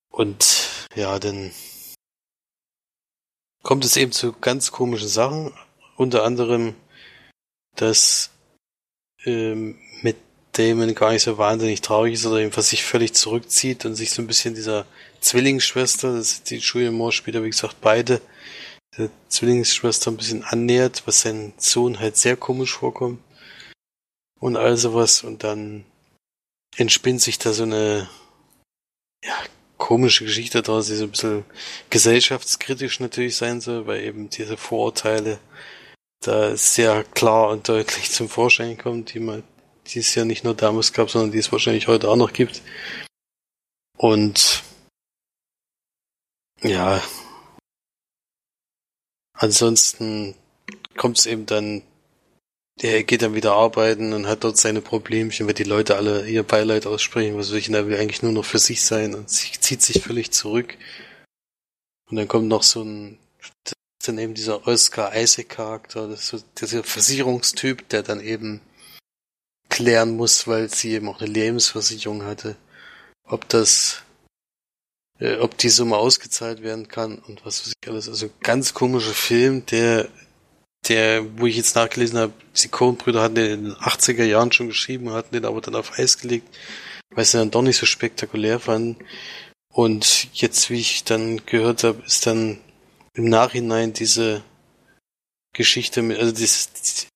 Und ja, dann kommt es eben zu ganz komischen Sachen, unter anderem dass ähm, mit Damon gar nicht so wahnsinnig traurig ist oder jedenfalls sich völlig zurückzieht und sich so ein bisschen dieser Zwillingsschwester, das ist die Julia Moore spielt, wie gesagt, beide, der Zwillingsschwester ein bisschen annähert, was sein Sohn halt sehr komisch vorkommt und all sowas und dann entspinnt sich da so eine ja, komische Geschichte daraus, die so ein bisschen gesellschaftskritisch natürlich sein soll, weil eben diese Vorurteile da sehr klar und deutlich zum Vorschein kommen, die man, die es ja nicht nur damals gab, sondern die es wahrscheinlich heute auch noch gibt. Und ja, ansonsten kommt es eben dann, er geht dann wieder arbeiten und hat dort seine Problemchen, weil die Leute alle ihr Beileid aussprechen, was ich, er will eigentlich nur noch für sich sein und zieht sich völlig zurück. Und dann kommt noch so ein, dann eben dieser Oscar Isaac Charakter, so dieser Versicherungstyp, der dann eben klären muss, weil sie eben auch eine Lebensversicherung hatte, ob das äh, ob die Summe ausgezahlt werden kann und was weiß ich alles. Also ganz komischer Film, der, der, wo ich jetzt nachgelesen habe, die Coen-Brüder hatten den in den 80er Jahren schon geschrieben, hatten den aber dann auf Eis gelegt, weil sie dann doch nicht so spektakulär fanden. Und jetzt, wie ich dann gehört habe, ist dann im Nachhinein diese Geschichte mit, also diese,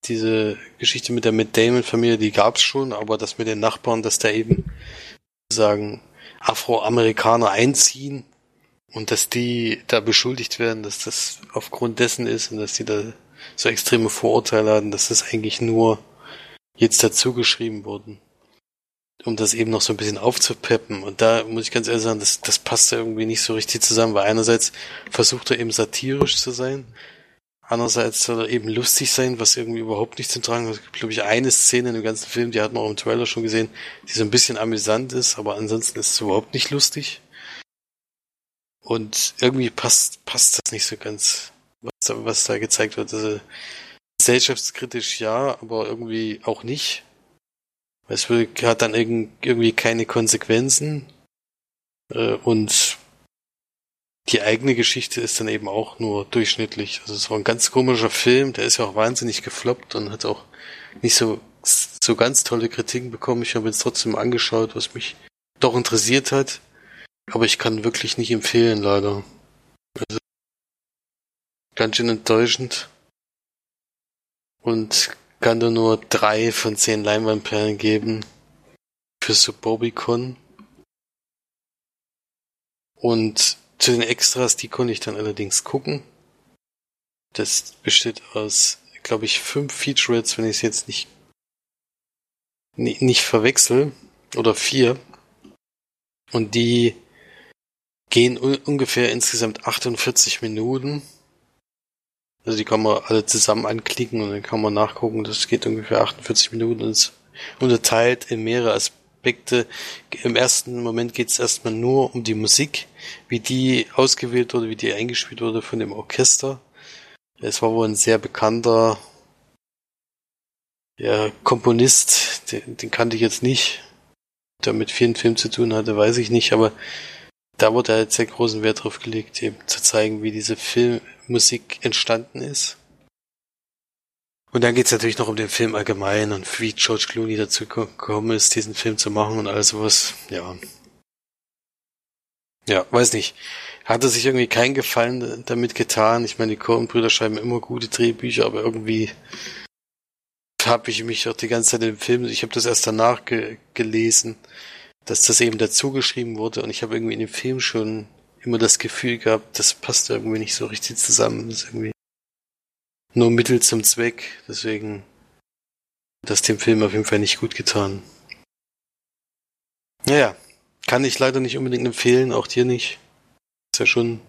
diese Geschichte mit der Matt Damon Familie, die gab's schon, aber das mit den Nachbarn, dass da eben sagen Afroamerikaner einziehen und dass die da beschuldigt werden, dass das aufgrund dessen ist und dass die da so extreme Vorurteile hatten, dass das eigentlich nur jetzt dazu geschrieben wurden, um das eben noch so ein bisschen aufzupeppen. Und da muss ich ganz ehrlich sagen, das, das passt irgendwie nicht so richtig zusammen, weil einerseits versucht er eben satirisch zu sein, Andererseits soll er eben lustig sein, was irgendwie überhaupt nicht zum Tragen kommt. Es gibt, glaube ich, eine Szene in dem ganzen Film, die hat man auch im Trailer schon gesehen, die so ein bisschen amüsant ist, aber ansonsten ist es überhaupt nicht lustig. Und irgendwie passt, passt das nicht so ganz, was da, was da gezeigt wird. Also, gesellschaftskritisch ja, aber irgendwie auch nicht. Es hat dann irgendwie keine Konsequenzen. Äh, und die eigene Geschichte ist dann eben auch nur durchschnittlich. Also es war ein ganz komischer Film, der ist ja auch wahnsinnig gefloppt und hat auch nicht so, so ganz tolle Kritiken bekommen. Ich habe jetzt trotzdem angeschaut, was mich doch interessiert hat. Aber ich kann wirklich nicht empfehlen, leider. Also ganz schön enttäuschend. Und kann da nur drei von zehn Leinwandperlen geben für Suburbicon. Und zu den Extras, die konnte ich dann allerdings gucken. Das besteht aus, glaube ich, fünf Featurettes, wenn ich es jetzt nicht, nicht, nicht verwechsel. Oder vier. Und die gehen ungefähr insgesamt 48 Minuten. Also die kann man alle zusammen anklicken und dann kann man nachgucken. Das geht ungefähr 48 Minuten und ist unterteilt in mehrere Aspekte. Im ersten Moment geht es erstmal nur um die Musik, wie die ausgewählt wurde, wie die eingespielt wurde von dem Orchester. Es war wohl ein sehr bekannter ja, Komponist, den, den kannte ich jetzt nicht. Der mit vielen Filmen zu tun hatte, weiß ich nicht, aber da wurde halt sehr großen Wert drauf gelegt, eben zu zeigen, wie diese Filmmusik entstanden ist. Und dann geht's natürlich noch um den Film allgemein und wie George Clooney dazu gekommen ist, diesen Film zu machen und all sowas. Ja. Ja, weiß nicht. Hat er sich irgendwie keinen Gefallen damit getan? Ich meine, die Coen-Brüder schreiben immer gute Drehbücher, aber irgendwie habe ich mich auch die ganze Zeit im Film, ich habe das erst danach ge gelesen, dass das eben dazu geschrieben wurde und ich habe irgendwie in dem Film schon immer das Gefühl gehabt, das passt irgendwie nicht so richtig zusammen. Das ist irgendwie nur Mittel zum Zweck. Deswegen hat das dem Film auf jeden Fall nicht gut getan. Naja, kann ich leider nicht unbedingt empfehlen, auch dir nicht. Ist ja schon,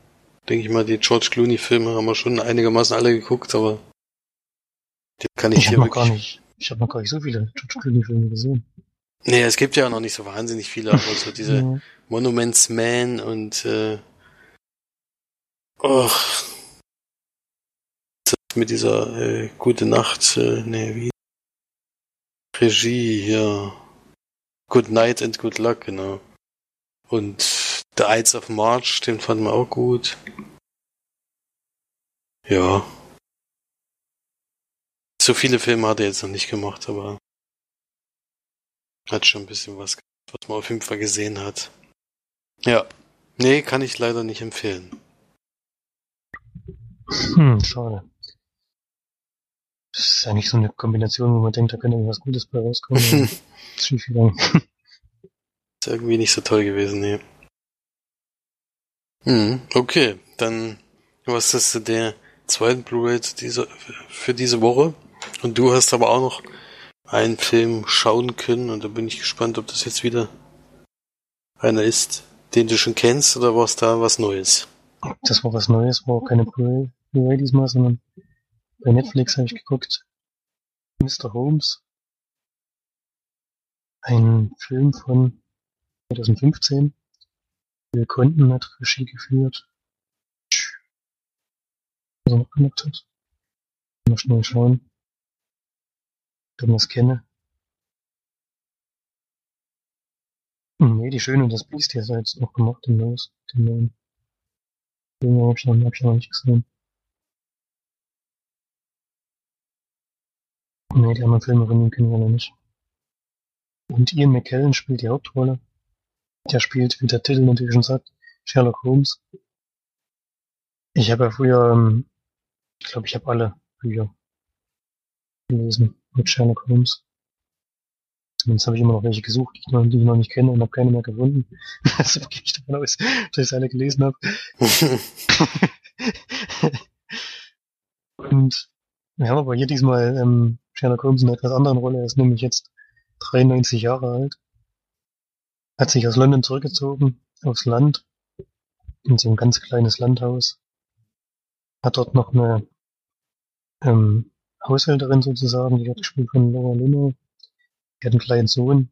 denke ich mal, die George Clooney-Filme haben wir schon einigermaßen alle geguckt, aber die kann ich, ich hier wirklich... Gar nicht, ich habe noch gar nicht so viele George Clooney-Filme gesehen. Nee, es gibt ja auch noch nicht so wahnsinnig viele, aber so diese ja. Monuments Man und äh, oh, mit dieser äh, Gute Nacht, äh, nee, wie Regie hier. Good Night and Good Luck, genau. Und The Ides of March, den fanden wir auch gut. Ja. So viele Filme hat er jetzt noch nicht gemacht, aber hat schon ein bisschen was, was man auf jeden Fall gesehen hat. Ja. Nee, kann ich leider nicht empfehlen. Hm, schade. Das ist eigentlich so eine Kombination, wo man denkt, da könnte irgendwas Gutes bei rauskommen. Schief gegangen. Ist irgendwie nicht so toll gewesen, nee. Hm, okay, dann was ist der zweiten Blu-ray für diese Woche. Und du hast aber auch noch einen Film schauen können und da bin ich gespannt, ob das jetzt wieder einer ist, den du schon kennst oder war es da was Neues? Das war was Neues, war keine Blu-ray diesmal, sondern bei Netflix habe ich geguckt. Mr. Holmes. Ein Film von 2015. Will Conten hat Regie geführt. Was er noch gemacht hat. Mal schnell schauen. Das kenne. Nee, die Schöne und das Biest, die hat er jetzt noch gemacht, den Neues, den neuen. Den hab ich noch, hab ich noch nicht gesehen. Nee, die anderen Filme von ihm kennen wir noch nicht. Und Ian McKellen spielt die Hauptrolle. Der spielt, wie der Titel natürlich schon sagt, Sherlock Holmes. Ich habe ja früher, ähm, ich glaube, ich habe alle Bücher gelesen mit Sherlock Holmes. Zumindest habe ich immer noch welche gesucht, die ich noch, die ich noch nicht kenne und habe keine mehr gefunden. also gehe ich davon aus, dass ich alle gelesen habe. und wir haben aber hier diesmal ähm, Sherlock Holmes in einer etwas anderen Rolle. Er ist nämlich jetzt 93 Jahre alt, hat sich aus London zurückgezogen, aufs Land, in so ein ganz kleines Landhaus, hat dort noch eine ähm, Haushälterin sozusagen, die wird gespielt von Laura Lino, die hat einen kleinen Sohn.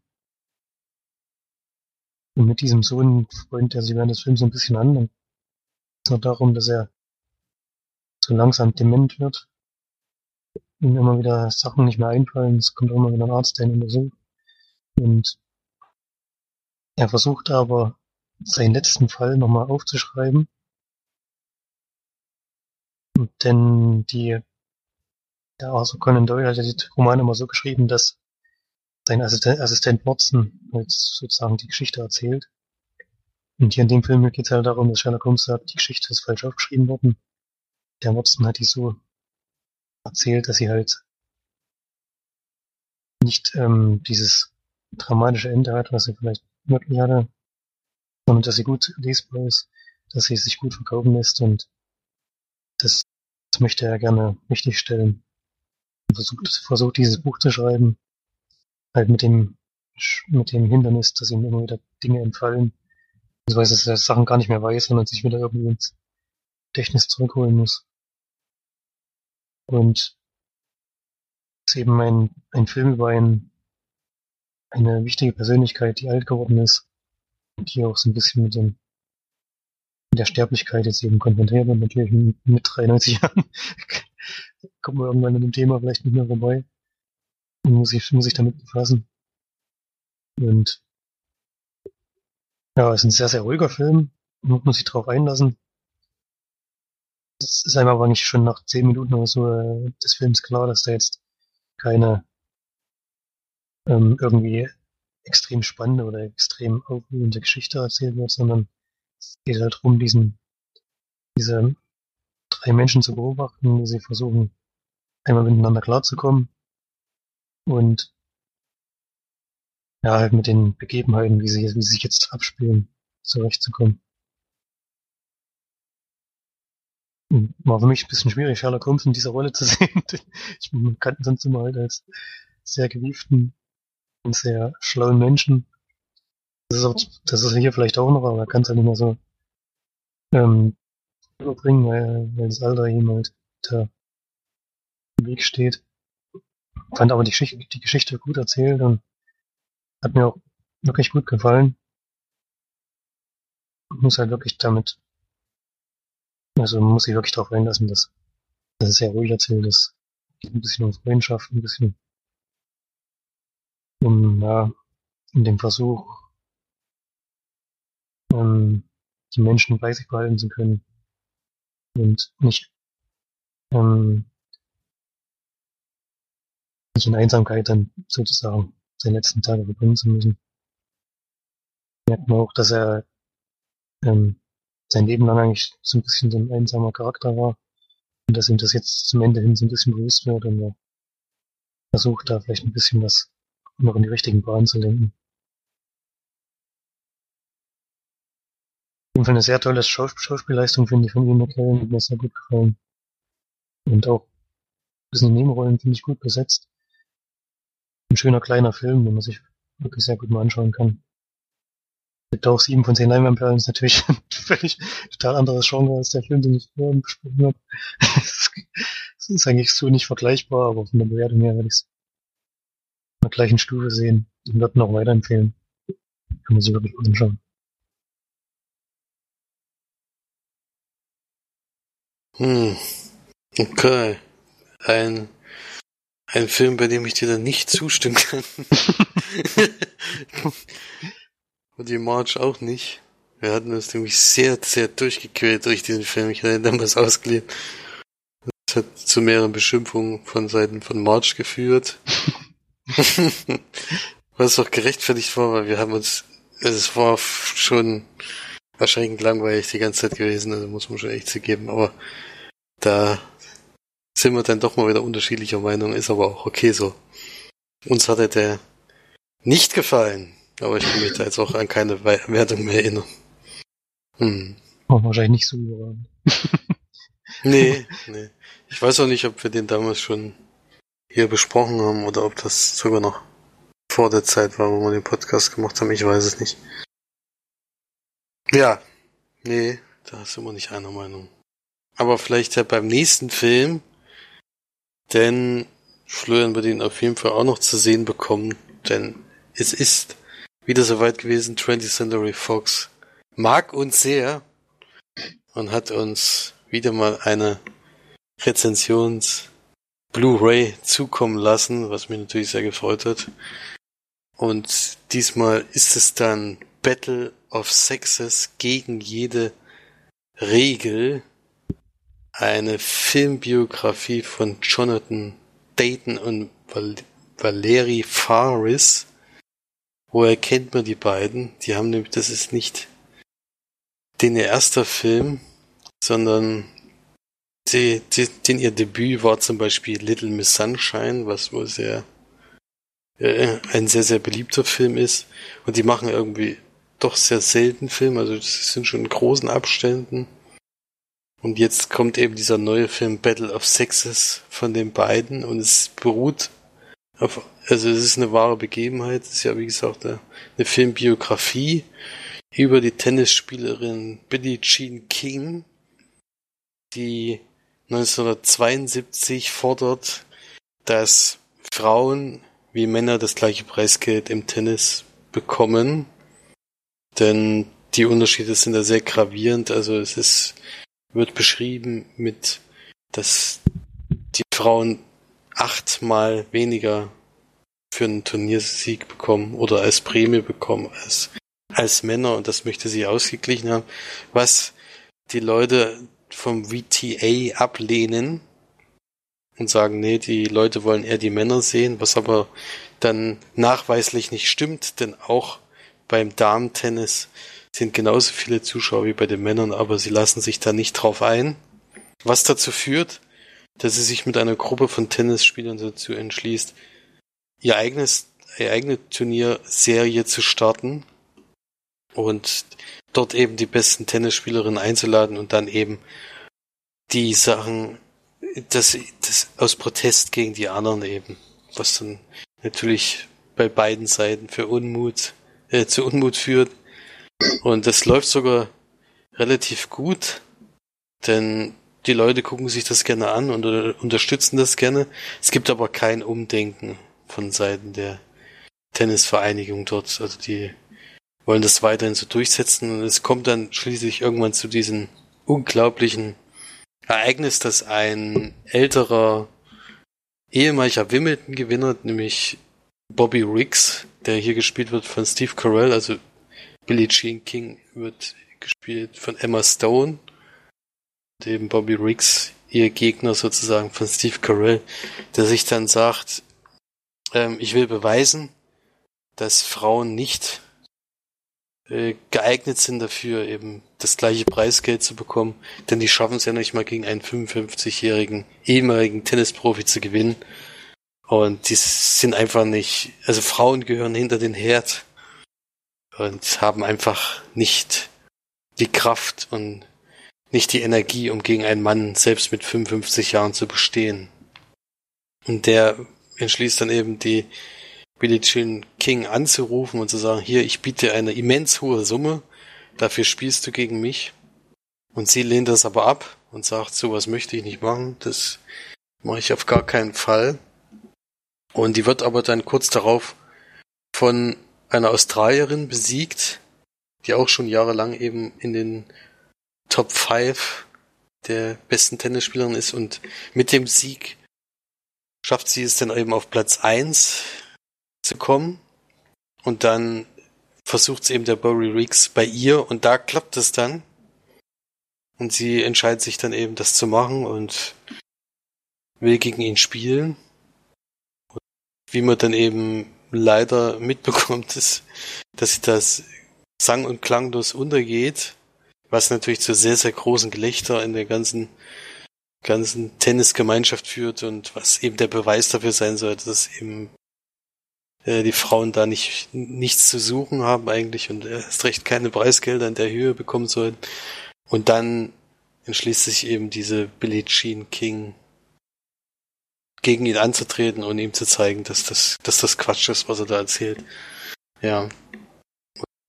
Und mit diesem Sohn freundet er sich während des Films so ein bisschen an. Es geht darum, dass er so langsam dement wird. Ihm immer wieder Sachen nicht mehr einfallen. Es kommt immer wieder ein Arzt, der ihn untersucht. Und er versucht aber, seinen letzten Fall nochmal aufzuschreiben. Denn die, der Arthur Conan Doyle hat ja die Romane immer so geschrieben, dass sein Assistent, Watson halt sozusagen die Geschichte erzählt. Und hier in dem Film geht es halt darum, dass Sherlock Holmes sagt, die Geschichte ist falsch aufgeschrieben worden. Der Watson hat die so erzählt, dass sie halt nicht ähm, dieses dramatische Ende hat, was sie vielleicht wirklich hatte, sondern dass sie gut lesbar ist, dass sie sich gut verkaufen lässt und das, das möchte er gerne richtig stellen. Versucht, versucht dieses Buch zu schreiben, halt mit dem, mit dem Hindernis, dass ihm immer wieder Dinge entfallen, beziehungsweise dass er Sachen gar nicht mehr weiß, sondern sich wieder irgendwie ins Gedächtnis zurückholen muss. Und es ist eben ein, ein Film über ein, eine wichtige Persönlichkeit, die alt geworden ist und die auch so ein bisschen mit dem mit der Sterblichkeit jetzt eben konfrontiert und natürlich mit 93 Jahren kommt man irgendwann an dem Thema vielleicht nicht mehr vorbei und muss ich, muss ich damit befassen. Und ja, es ist ein sehr, sehr ruhiger Film. Man muss sich darauf einlassen. Es ist einem aber nicht schon nach zehn Minuten oder so äh, des Films klar, dass da jetzt keine ähm, irgendwie extrem spannende oder extrem aufwühlende Geschichte erzählt wird, sondern es geht halt darum, diesen, diese drei Menschen zu beobachten, sie versuchen, einmal miteinander klarzukommen und ja, halt mit den Begebenheiten, wie sie, wie sie sich jetzt abspielen, zurechtzukommen. War für mich ein bisschen schwierig, Sherlock Holmes in dieser Rolle zu sehen. ich kannte sonst immer halt als sehr gewieften und sehr schlauen Menschen. Das ist, auch, das ist hier vielleicht auch noch, aber er kann es halt mehr so ähm, überbringen, weil, weil das Alter ihm halt im Weg steht. Fand aber die Geschichte, die Geschichte gut erzählt und hat mir auch wirklich gut gefallen. Muss halt wirklich damit, also muss ich wirklich darauf einlassen, dass, dass es sehr ruhig erzählt ist. Ein bisschen um Freundschaft, ein bisschen um, ja, in dem Versuch, um die Menschen bei sich behalten zu können und nicht ähm, nicht in Einsamkeit dann sozusagen seine letzten Tage verbringen zu müssen. Merkt man auch, dass er ähm, sein Leben lang eigentlich so ein bisschen so ein einsamer Charakter war und dass ihm das jetzt zum Ende hin so ein bisschen bewusst wird und er versucht da vielleicht ein bisschen was noch in die richtigen Bahnen zu lenken. Fall eine sehr tolle Schaus Schauspielleistung, finde ich, von Ian McKellen. Hat mir sehr gut gefallen. Und auch ein bisschen Nebenrollen finde ich gut besetzt. Ein schöner kleiner Film, den man sich wirklich sehr gut mal anschauen kann. Gibt auch sieben von zehn Leinwandperlen, ist natürlich ein völlig total anderes Genre als der Film, den ich vorhin besprochen habe. Es ist eigentlich so nicht vergleichbar, aber von der Bewertung her werde ich es in der gleichen Stufe sehen und würde noch weiterempfehlen. Kann man sich wirklich anschauen. Hm. Okay. Ein, ein Film, bei dem ich dir dann nicht zustimmen kann. Und die March auch nicht. Wir hatten uns nämlich sehr, sehr durchgequält durch diesen Film. Ich hatte damals ausgeliehen. Das hat zu mehreren Beschimpfungen von Seiten von March geführt. Was auch gerechtfertigt war, weil wir haben uns, es war schon wahrscheinlich langweilig die ganze Zeit gewesen, also muss man schon echt zugeben, aber da sind wir dann doch mal wieder unterschiedlicher Meinung, ist aber auch okay so. Uns hatte der nicht gefallen. Aber ich kann mich da jetzt auch an keine Wertung mehr erinnern. Hm. Oh, wahrscheinlich nicht so überragend. nee, nee. Ich weiß auch nicht, ob wir den damals schon hier besprochen haben oder ob das sogar noch vor der Zeit war, wo wir den Podcast gemacht haben. Ich weiß es nicht. Ja, nee, da sind wir nicht einer Meinung. Aber vielleicht ja beim nächsten Film, denn Florian wird ihn auf jeden Fall auch noch zu sehen bekommen, denn es ist wieder soweit gewesen. 20th Century Fox mag uns sehr und hat uns wieder mal eine Rezensions Blu-ray zukommen lassen, was mich natürlich sehr gefreut hat. Und diesmal ist es dann Battle of Sexes gegen jede Regel. Eine Filmbiografie von Jonathan Dayton und Val Valerie Faris Woher kennt man die beiden? Die haben nämlich, das ist nicht den ihr erster Film, sondern die, die, den ihr Debüt war zum Beispiel Little Miss Sunshine, was wohl sehr äh, ein sehr, sehr beliebter Film ist. Und die machen irgendwie doch sehr selten Filme, also das sind schon in großen Abständen. Und jetzt kommt eben dieser neue Film Battle of Sexes von den beiden und es beruht auf also es ist eine wahre Begebenheit. Es ist ja, wie gesagt, eine Filmbiografie über die Tennisspielerin Billie Jean King, die 1972 fordert, dass Frauen wie Männer das gleiche Preisgeld im Tennis bekommen. Denn die Unterschiede sind da sehr gravierend. Also es ist, wird beschrieben mit, dass die Frauen achtmal weniger für einen Turniersieg bekommen oder als Prämie bekommen als, als Männer und das möchte sie ausgeglichen haben, was die Leute vom VTA ablehnen und sagen, nee, die Leute wollen eher die Männer sehen, was aber dann nachweislich nicht stimmt, denn auch beim Damen-Tennis sind genauso viele Zuschauer wie bei den Männern, aber sie lassen sich da nicht drauf ein. Was dazu führt, dass sie sich mit einer Gruppe von Tennisspielern dazu entschließt, ihr eigenes, ihr eigene Turnierserie zu starten und dort eben die besten Tennisspielerinnen einzuladen und dann eben die Sachen, das, das aus Protest gegen die anderen eben, was dann natürlich bei beiden Seiten für Unmut, äh, zu Unmut führt. Und das läuft sogar relativ gut, denn die Leute gucken sich das gerne an und unterstützen das gerne. Es gibt aber kein Umdenken von Seiten der Tennisvereinigung dort. Also die wollen das weiterhin so durchsetzen und es kommt dann schließlich irgendwann zu diesem unglaublichen Ereignis, dass ein älterer ehemaliger Wimbledon-Gewinner, nämlich Bobby Riggs, der hier gespielt wird von Steve Carell, also Billie Jean King wird gespielt von Emma Stone, eben Bobby Riggs, ihr Gegner sozusagen von Steve Carell, der sich dann sagt, ähm, ich will beweisen, dass Frauen nicht äh, geeignet sind dafür, eben das gleiche Preisgeld zu bekommen, denn die schaffen es ja nicht mal gegen einen 55-jährigen ehemaligen Tennisprofi zu gewinnen. Und die sind einfach nicht, also Frauen gehören hinter den Herd und haben einfach nicht die Kraft und nicht die Energie, um gegen einen Mann selbst mit 55 Jahren zu bestehen. Und der entschließt dann eben die Billie Jean King anzurufen und zu sagen, hier, ich biete eine immens hohe Summe, dafür spielst du gegen mich. Und sie lehnt das aber ab und sagt, sowas möchte ich nicht machen, das mache ich auf gar keinen Fall. Und die wird aber dann kurz darauf von einer Australierin besiegt, die auch schon jahrelang eben in den Top 5 der besten Tennisspielerin ist. Und mit dem Sieg schafft sie es dann eben auf Platz 1 zu kommen. Und dann versucht es eben der Bory Reeks bei ihr. Und da klappt es dann. Und sie entscheidet sich dann eben das zu machen und will gegen ihn spielen. Wie man dann eben leider mitbekommt, ist, dass das sang- und klanglos untergeht, was natürlich zu sehr, sehr großen Gelächter in der ganzen, ganzen Tennisgemeinschaft führt und was eben der Beweis dafür sein sollte, dass eben äh, die Frauen da nicht nichts zu suchen haben eigentlich und erst recht keine Preisgelder in der Höhe bekommen sollen. Und dann entschließt sich eben diese Billie Jean King gegen ihn anzutreten und ihm zu zeigen, dass das, dass das Quatsch ist, was er da erzählt. Ja.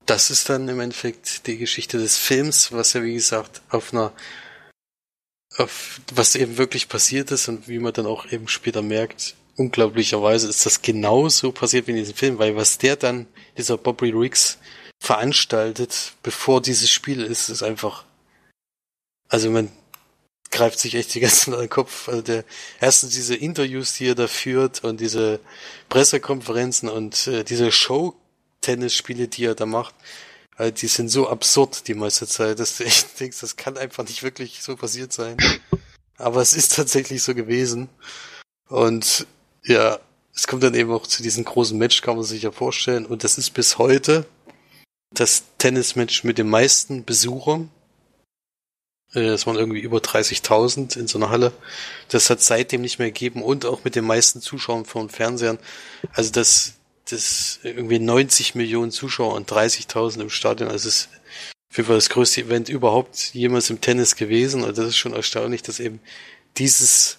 Das ist dann im Endeffekt die Geschichte des Films, was ja wie gesagt auf einer auf was eben wirklich passiert ist und wie man dann auch eben später merkt, unglaublicherweise ist das genauso passiert wie in diesem Film, weil was der dann, dieser Bobby Riggs, veranstaltet, bevor dieses Spiel ist, ist einfach, also man greift sich echt die ganze Zeit an den Kopf. Also der, erstens diese Interviews, die er da führt und diese Pressekonferenzen und äh, diese Show-Tennisspiele, die er da macht, also die sind so absurd die meiste Zeit, dass du echt denkst, das kann einfach nicht wirklich so passiert sein. Aber es ist tatsächlich so gewesen. Und ja, es kommt dann eben auch zu diesem großen Match, kann man sich ja vorstellen. Und das ist bis heute das Tennismatch mit den meisten Besuchern. Es waren irgendwie über 30.000 in so einer Halle. Das hat seitdem nicht mehr gegeben und auch mit den meisten Zuschauern von Fernsehern. Also das, das irgendwie 90 Millionen Zuschauer und 30.000 im Stadion. Also es ist auf jeden Fall das größte Event überhaupt jemals im Tennis gewesen. Und das ist schon erstaunlich, dass eben dieses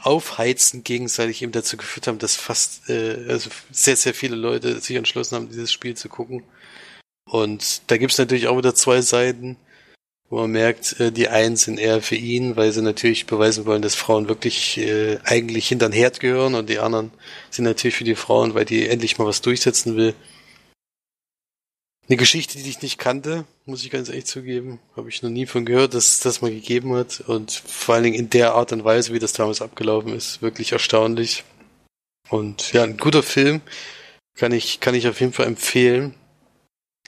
Aufheizen gegenseitig eben dazu geführt haben, dass fast äh, also sehr, sehr viele Leute sich entschlossen haben, dieses Spiel zu gucken. Und da gibt's natürlich auch wieder zwei Seiten, wo man merkt, äh, die einen sind eher für ihn, weil sie natürlich beweisen wollen, dass Frauen wirklich äh, eigentlich hinter den Herd gehören und die anderen sind natürlich für die Frauen, weil die endlich mal was durchsetzen will. Eine Geschichte, die ich nicht kannte, muss ich ganz ehrlich zugeben. Habe ich noch nie von gehört, dass es das mal gegeben hat. Und vor allen Dingen in der Art und Weise, wie das damals abgelaufen ist, wirklich erstaunlich. Und ja, ein guter Film. Kann ich, kann ich auf jeden Fall empfehlen.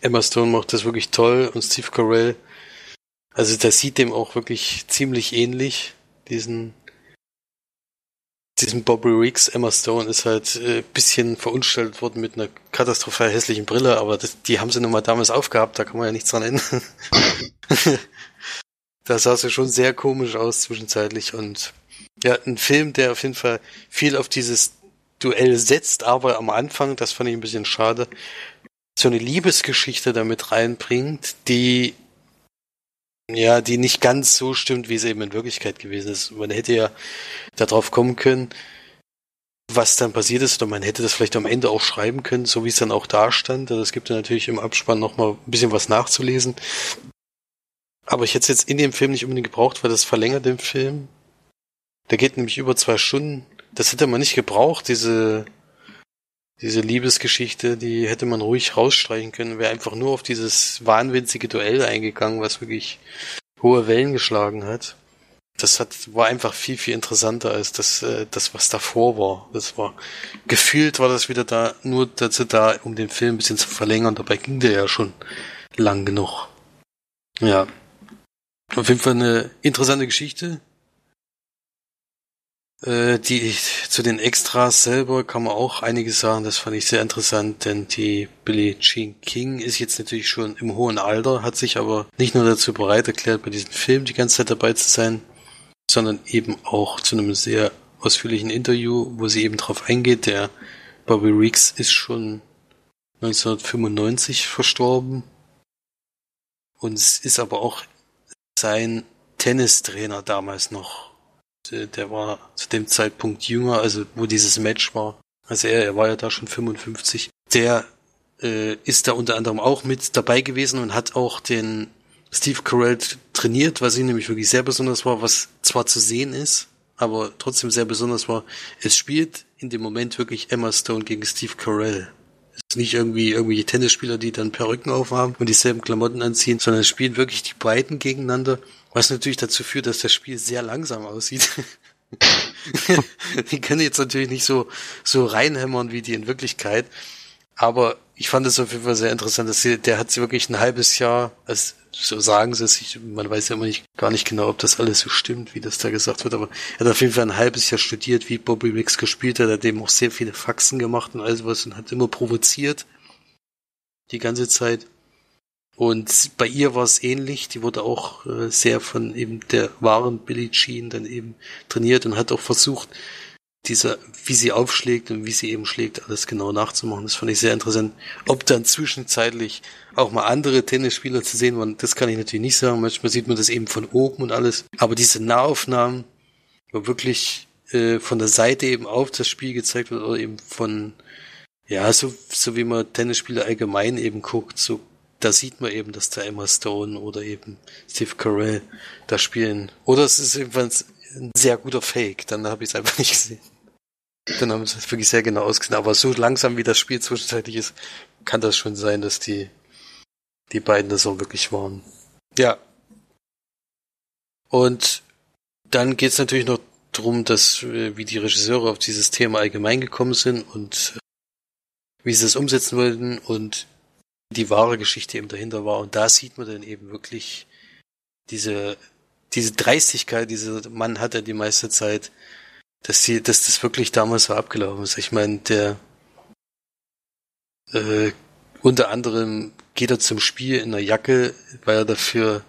Emma Stone macht das wirklich toll und Steve Carell. Also der sieht dem auch wirklich ziemlich ähnlich, diesen diesem Bobby Riggs, Emma Stone ist halt äh, bisschen verunstaltet worden mit einer katastrophal hässlichen Brille, aber das, die haben sie nun mal damals aufgehabt, da kann man ja nichts dran ändern. da sah sie schon sehr komisch aus zwischenzeitlich und ja, ein Film, der auf jeden Fall viel auf dieses Duell setzt, aber am Anfang, das fand ich ein bisschen schade, so eine Liebesgeschichte damit reinbringt, die ja, die nicht ganz so stimmt, wie es eben in Wirklichkeit gewesen ist. Man hätte ja darauf kommen können, was dann passiert ist, oder man hätte das vielleicht am Ende auch schreiben können, so wie es dann auch da stand. Also es gibt ja natürlich im Abspann nochmal ein bisschen was nachzulesen. Aber ich hätte es jetzt in dem Film nicht unbedingt gebraucht, weil das verlängert den Film. Der geht nämlich über zwei Stunden. Das hätte man nicht gebraucht, diese diese Liebesgeschichte, die hätte man ruhig rausstreichen können, wäre einfach nur auf dieses wahnwitzige Duell eingegangen, was wirklich hohe Wellen geschlagen hat. Das hat, war einfach viel, viel interessanter als das, äh, das, was davor war. Das war, gefühlt war das wieder da, nur dazu da, um den Film ein bisschen zu verlängern. Dabei ging der ja schon lang genug. Ja. Auf jeden Fall eine interessante Geschichte. Äh, die zu den Extras selber kann man auch einiges sagen. Das fand ich sehr interessant, denn die Billie Jean King ist jetzt natürlich schon im hohen Alter, hat sich aber nicht nur dazu bereit erklärt, bei diesem Film die ganze Zeit dabei zu sein, sondern eben auch zu einem sehr ausführlichen Interview, wo sie eben drauf eingeht. Der Bobby Reeks ist schon 1995 verstorben. und ist aber auch sein Tennistrainer damals noch. Der war zu dem Zeitpunkt jünger, also wo dieses Match war. Also er, er war ja da schon 55. Der äh, ist da unter anderem auch mit dabei gewesen und hat auch den Steve Carell trainiert, was ihm nämlich wirklich sehr besonders war, was zwar zu sehen ist, aber trotzdem sehr besonders war. Es spielt in dem Moment wirklich Emma Stone gegen Steve Carell. Nicht irgendwie irgendwelche Tennisspieler, die dann Perücken aufhaben und dieselben Klamotten anziehen, sondern spielen wirklich die beiden gegeneinander, was natürlich dazu führt, dass das Spiel sehr langsam aussieht. die können jetzt natürlich nicht so, so reinhämmern wie die in Wirklichkeit. Aber ich fand es auf jeden Fall sehr interessant, dass sie, der hat sie wirklich ein halbes Jahr, also so sagen sie es, ich, man weiß ja immer nicht, gar nicht genau, ob das alles so stimmt, wie das da gesagt wird, aber er hat auf jeden Fall ein halbes Jahr studiert, wie Bobby Wicks gespielt hat, er hat eben auch sehr viele Faxen gemacht und all sowas und hat immer provoziert. Die ganze Zeit. Und bei ihr war es ähnlich, die wurde auch äh, sehr von eben der wahren Billie Jean dann eben trainiert und hat auch versucht, dieser, wie sie aufschlägt und wie sie eben schlägt, alles genau nachzumachen. Das fand ich sehr interessant. Ob dann zwischenzeitlich auch mal andere Tennisspieler zu sehen waren, das kann ich natürlich nicht sagen. Manchmal sieht man das eben von oben und alles. Aber diese Nahaufnahmen, wo wirklich äh, von der Seite eben auf das Spiel gezeigt wird oder eben von, ja, so, so wie man Tennisspieler allgemein eben guckt, so da sieht man eben, dass da Emma Stone oder eben Steve Carell da spielen. Oder es ist jedenfalls ein sehr guter Fake, dann habe ich es einfach nicht gesehen. Dann haben sie es wirklich sehr genau ausgesehen. Aber so langsam wie das Spiel zwischenzeitlich ist, kann das schon sein, dass die, die beiden das auch wirklich waren. Ja. Und dann geht es natürlich noch darum, dass äh, wie die Regisseure auf dieses Thema allgemein gekommen sind und äh, wie sie es umsetzen wollten und die wahre Geschichte eben dahinter war. Und da sieht man dann eben wirklich diese, diese Dreistigkeit, dieser Mann hat er die meiste Zeit, dass sie, dass das wirklich damals so abgelaufen ist. Ich meine, der äh, unter anderem geht er zum Spiel in einer Jacke, weil er dafür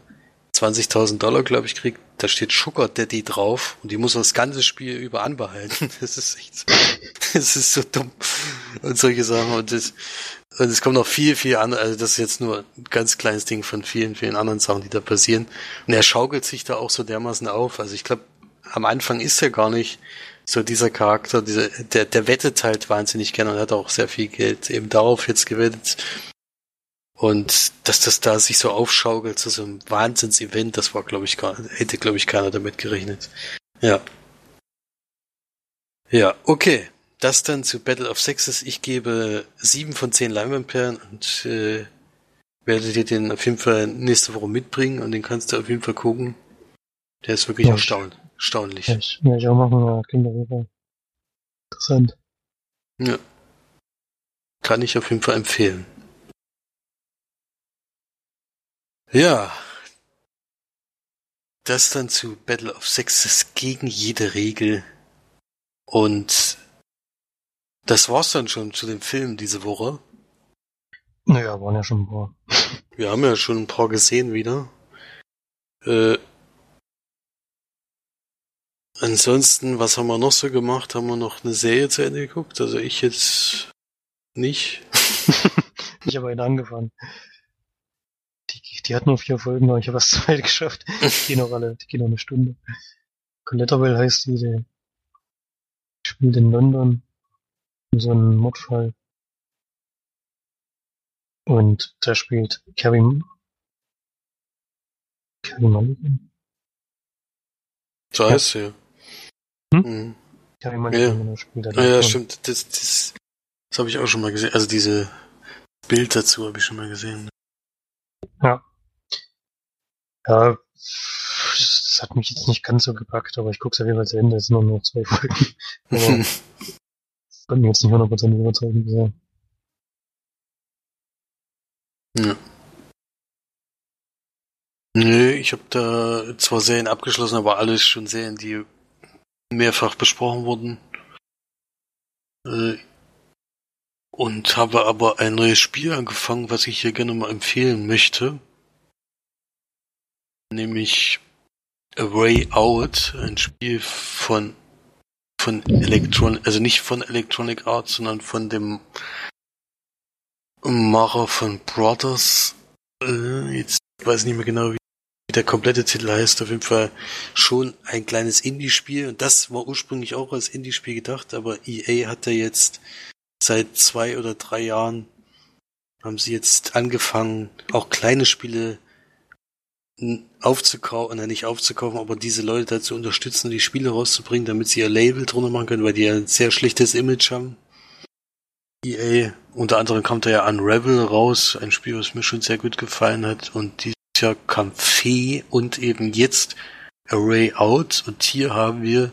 20.000 Dollar, glaube ich, kriegt. Da steht Sugar Daddy drauf und die muss er das ganze Spiel über anbehalten. Das ist echt so, das ist so dumm. Und solche Sachen. Und das, und es kommt noch viel, viel an, also das ist jetzt nur ein ganz kleines Ding von vielen, vielen anderen Sachen, die da passieren. Und er schaukelt sich da auch so dermaßen auf. Also ich glaube, am Anfang ist er gar nicht so dieser Charakter, dieser, der, der wettet halt wahnsinnig gerne und hat auch sehr viel Geld eben darauf jetzt gewettet. Und dass das da sich so aufschaukelt zu so einem Wahnsinns-Event, das war, glaube ich, gar, hätte, glaube ich, keiner damit gerechnet. Ja. Ja, okay. Das dann zu Battle of Sexes. Ich gebe sieben von zehn Leinwandperlen und äh, werde dir den auf jeden Fall nächste Woche mitbringen und den kannst du auf jeden Fall gucken. Der ist wirklich ja, erstaun erstaunlich. Ja, ich, ja, ich auch machen, ja, Kinderbuch. Interessant. Ja. Kann ich auf jeden Fall empfehlen. Ja. Das dann zu Battle of Sexes gegen jede Regel. Und das war's dann schon zu dem Film diese Woche. Naja, waren ja schon ein paar. Wir haben ja schon ein paar gesehen wieder. Äh, ansonsten, was haben wir noch so gemacht? Haben wir noch eine Serie zu Ende geguckt? Also ich jetzt nicht. ich habe eine angefangen. Die, die hat nur vier Folgen, aber ich habe was zwei geschafft. Die gehen noch alle, die gehen noch eine Stunde. Collateral heißt die, die spielt in London so ein Mordfall. Und da spielt Kevin Kevin Mulligan. So heißt sie, ja. Hm? Mhm. Ja. da. Ja, ja, stimmt. Das, das, das habe ich auch schon mal gesehen. Also diese Bild dazu habe ich schon mal gesehen. Ja. Ja, das hat mich jetzt nicht ganz so gepackt, aber ich gucke es auf jeden Fall zu Ende. Es sind nur noch zwei Folgen. Aber konnte mich jetzt nicht hundertprozentig überzeugen bisher. Ja. Nö, ich habe da zwar Serien abgeschlossen, aber alles schon Serien, die mehrfach besprochen wurden. Äh, und habe aber ein neues Spiel angefangen, was ich hier gerne mal empfehlen möchte. Nämlich A Way Out, ein Spiel von von Electron, also nicht von Electronic Arts, sondern von dem Macher von Brothers. Äh, jetzt ich weiß nicht mehr genau, wie der komplette Titel heißt. Auf jeden Fall schon ein kleines Indie-Spiel. Und das war ursprünglich auch als Indie-Spiel gedacht, aber EA hat da jetzt seit zwei oder drei Jahren haben sie jetzt angefangen, auch kleine Spiele aufzukaufen, nein, nicht aufzukaufen, aber diese Leute dazu unterstützen, die Spiele rauszubringen, damit sie ihr Label drunter machen können, weil die ja ein sehr schlechtes Image haben. EA, unter anderem kam da ja Unravel raus, ein Spiel, was mir schon sehr gut gefallen hat, und dieses Kam Fee und eben jetzt Array Out, und hier haben wir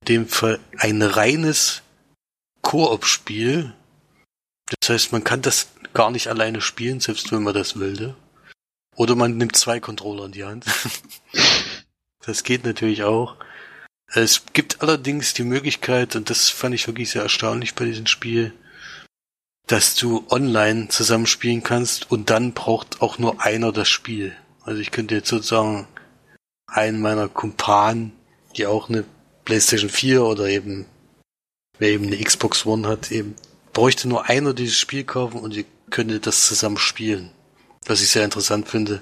in dem Fall ein reines Koop-Spiel. Das heißt, man kann das gar nicht alleine spielen, selbst wenn man das will. Oder man nimmt zwei Controller in die Hand. das geht natürlich auch. Es gibt allerdings die Möglichkeit, und das fand ich wirklich sehr erstaunlich bei diesem Spiel, dass du online zusammenspielen kannst und dann braucht auch nur einer das Spiel. Also ich könnte jetzt sozusagen einen meiner Kumpanen, die auch eine PlayStation 4 oder eben, wer eben eine Xbox One hat, eben bräuchte nur einer dieses Spiel kaufen und ihr könntet das zusammen spielen. Was ich sehr interessant finde.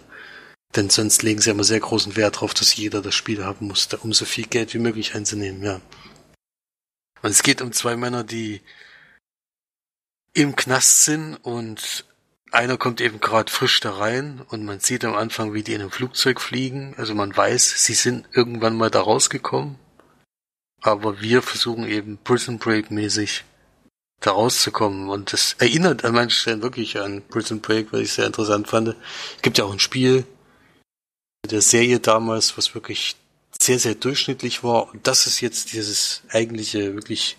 Denn sonst legen sie immer sehr großen Wert darauf, dass jeder das Spiel haben muss, um so viel Geld wie möglich einzunehmen, ja. Und es geht um zwei Männer, die im Knast sind und einer kommt eben gerade frisch da rein und man sieht am Anfang, wie die in einem Flugzeug fliegen. Also man weiß, sie sind irgendwann mal da rausgekommen. Aber wir versuchen eben Prison Break mäßig da rauszukommen. Und das erinnert an manchen Stellen wirklich an Prison Break, weil ich sehr interessant fand. Es gibt ja auch ein Spiel der Serie damals, was wirklich sehr, sehr durchschnittlich war. Und das ist jetzt dieses eigentliche, wirklich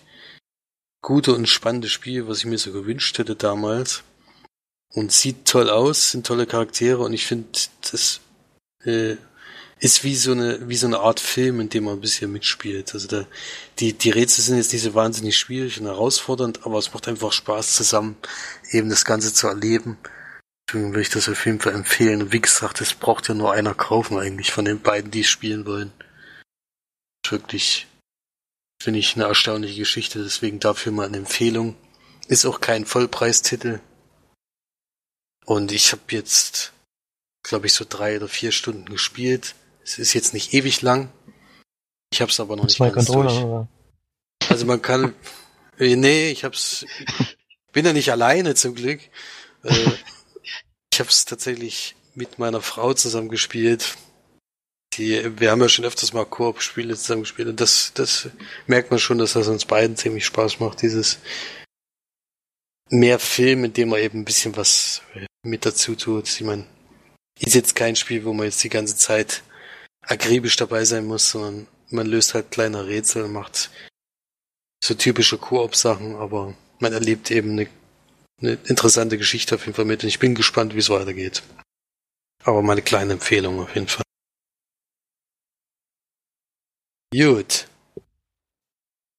gute und spannende Spiel, was ich mir so gewünscht hätte damals. Und sieht toll aus, sind tolle Charaktere und ich finde, das äh, ist wie so eine, wie so eine Art Film, in dem man ein bisschen mitspielt. Also da, die, die Rätsel sind jetzt nicht so wahnsinnig schwierig und herausfordernd, aber es macht einfach Spaß zusammen, eben das Ganze zu erleben. Deswegen würde ich das auf jeden Fall empfehlen. Und wie gesagt, es braucht ja nur einer kaufen eigentlich von den beiden, die spielen wollen. Wirklich, finde ich, eine erstaunliche Geschichte, deswegen dafür mal eine Empfehlung. Ist auch kein Vollpreistitel. Und ich habe jetzt, glaube ich, so drei oder vier Stunden gespielt. Es ist jetzt nicht ewig lang. Ich habe es aber noch nicht ganz Controller, durch. Oder? Also man kann, äh, nee, ich hab's, bin ja nicht alleine zum Glück. Äh, ich habe es tatsächlich mit meiner Frau zusammen gespielt. Die, wir haben ja schon öfters mal Koop-Spiele zusammen gespielt und das, das merkt man schon, dass das uns beiden ziemlich Spaß macht, dieses mehr Film, in dem man eben ein bisschen was mit dazu tut. Ich meine, ist jetzt kein Spiel, wo man jetzt die ganze Zeit akribisch dabei sein muss, sondern man löst halt kleine Rätsel, macht so typische Koop-Sachen, aber man erlebt eben eine, eine interessante Geschichte auf jeden Fall mit und ich bin gespannt, wie es weitergeht. Aber meine kleine Empfehlung auf jeden Fall. Gut.